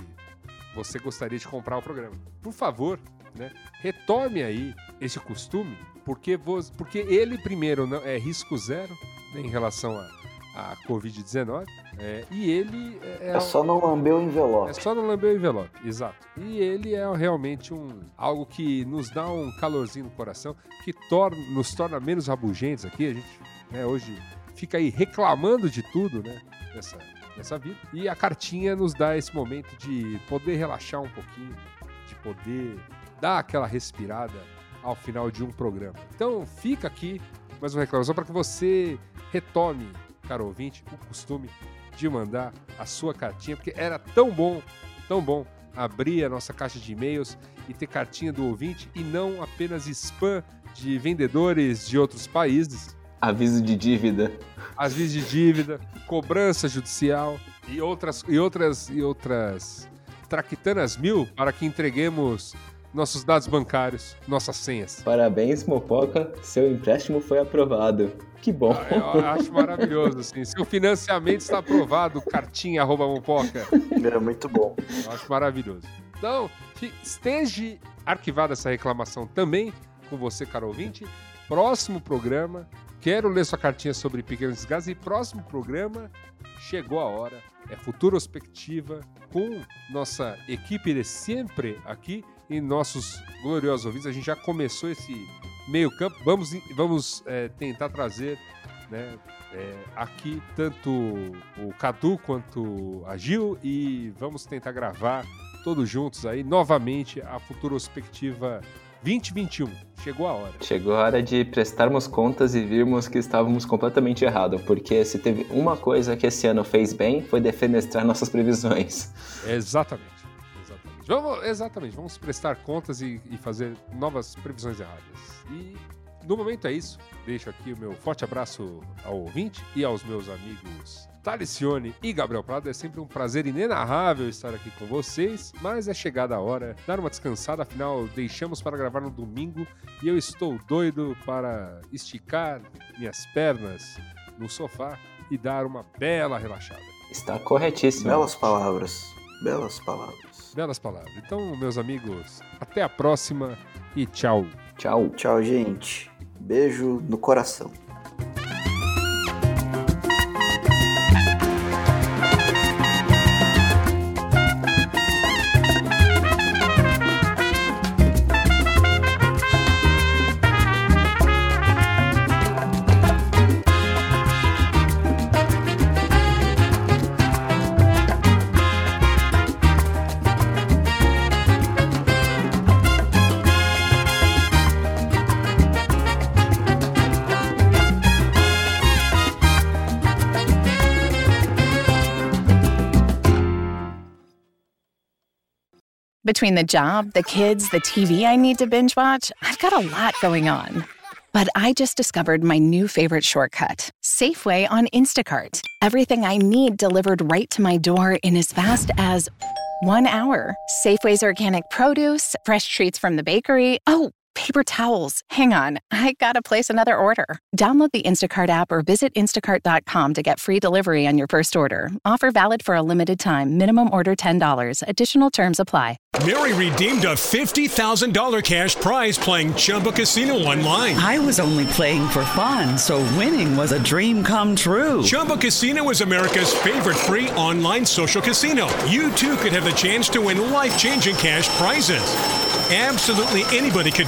você gostaria de comprar o programa. Por favor, né, retome aí esse costume, porque, você, porque ele, primeiro, não, é risco zero né, em relação a, a Covid-19. É, e ele. É, é, só não lamber o envelope. É só não lamber o envelope, exato. E ele é realmente um algo que nos dá um calorzinho no coração, que torna, nos torna menos rabugentes aqui. A gente né, hoje fica aí reclamando de tudo, né? Nessa, nessa vida. E a cartinha nos dá esse momento de poder relaxar um pouquinho, de poder dar aquela respirada ao final de um programa. Então fica aqui mais uma reclamação para que você retome, caro ouvinte, o costume de mandar a sua cartinha, porque era tão bom, tão bom abrir a nossa caixa de e-mails e ter cartinha do ouvinte e não apenas spam de vendedores de outros países. Aviso de dívida. Aviso de dívida, cobrança judicial e outras e outras e outras traquitanas mil para que entreguemos nossos dados bancários, nossas senhas. Parabéns, Mopoca, seu empréstimo foi aprovado. Que bom. Ah, eu acho maravilhoso, assim. Seu financiamento está aprovado, cartinha arroba Mopoca. É muito bom. Eu acho maravilhoso. Então, esteja arquivada essa reclamação também com você, caro ouvinte. Próximo programa, quero ler sua cartinha sobre pequenos desgastes e próximo programa, chegou a hora, é Futurospectiva com nossa equipe de sempre aqui e nossos gloriosos ouvintes. A gente já começou esse meio campo. Vamos, vamos é, tentar trazer né, é, aqui tanto o Cadu quanto a Gil e vamos tentar gravar todos juntos aí novamente a Futurospectiva 2021. Chegou a hora. Chegou a hora de prestarmos contas e virmos que estávamos completamente errados, porque se teve uma coisa que esse ano fez bem foi defenestrar nossas previsões. Exatamente. Vamos, exatamente, vamos prestar contas e, e fazer novas previsões erradas. E no momento é isso. Deixo aqui o meu forte abraço ao ouvinte e aos meus amigos Talicione e Gabriel Prado. É sempre um prazer inenarrável estar aqui com vocês, mas é chegada a hora dar uma descansada, afinal deixamos para gravar no domingo e eu estou doido para esticar minhas pernas no sofá e dar uma bela relaxada. Está corretíssimo. Belas palavras. Belas palavras. Belas palavras. Então, meus amigos, até a próxima e tchau. Tchau. Tchau, gente. Beijo no coração. Between the job, the kids, the TV I need to binge watch, I've got a lot going on. But I just discovered my new favorite shortcut Safeway on Instacart. Everything I need delivered right to my door in as fast as one hour. Safeway's organic produce, fresh treats from the bakery. Oh, paper towels. Hang on, I gotta place another order. Download the Instacart app or visit instacart.com to get free delivery on your first order. Offer valid for a limited time. Minimum order $10. Additional terms apply. Mary redeemed a $50,000 cash prize playing Chumba Casino online. I was only playing for fun, so winning was a dream come true. Chumba Casino is America's favorite free online social casino. You too could have the chance to win life changing cash prizes. Absolutely anybody could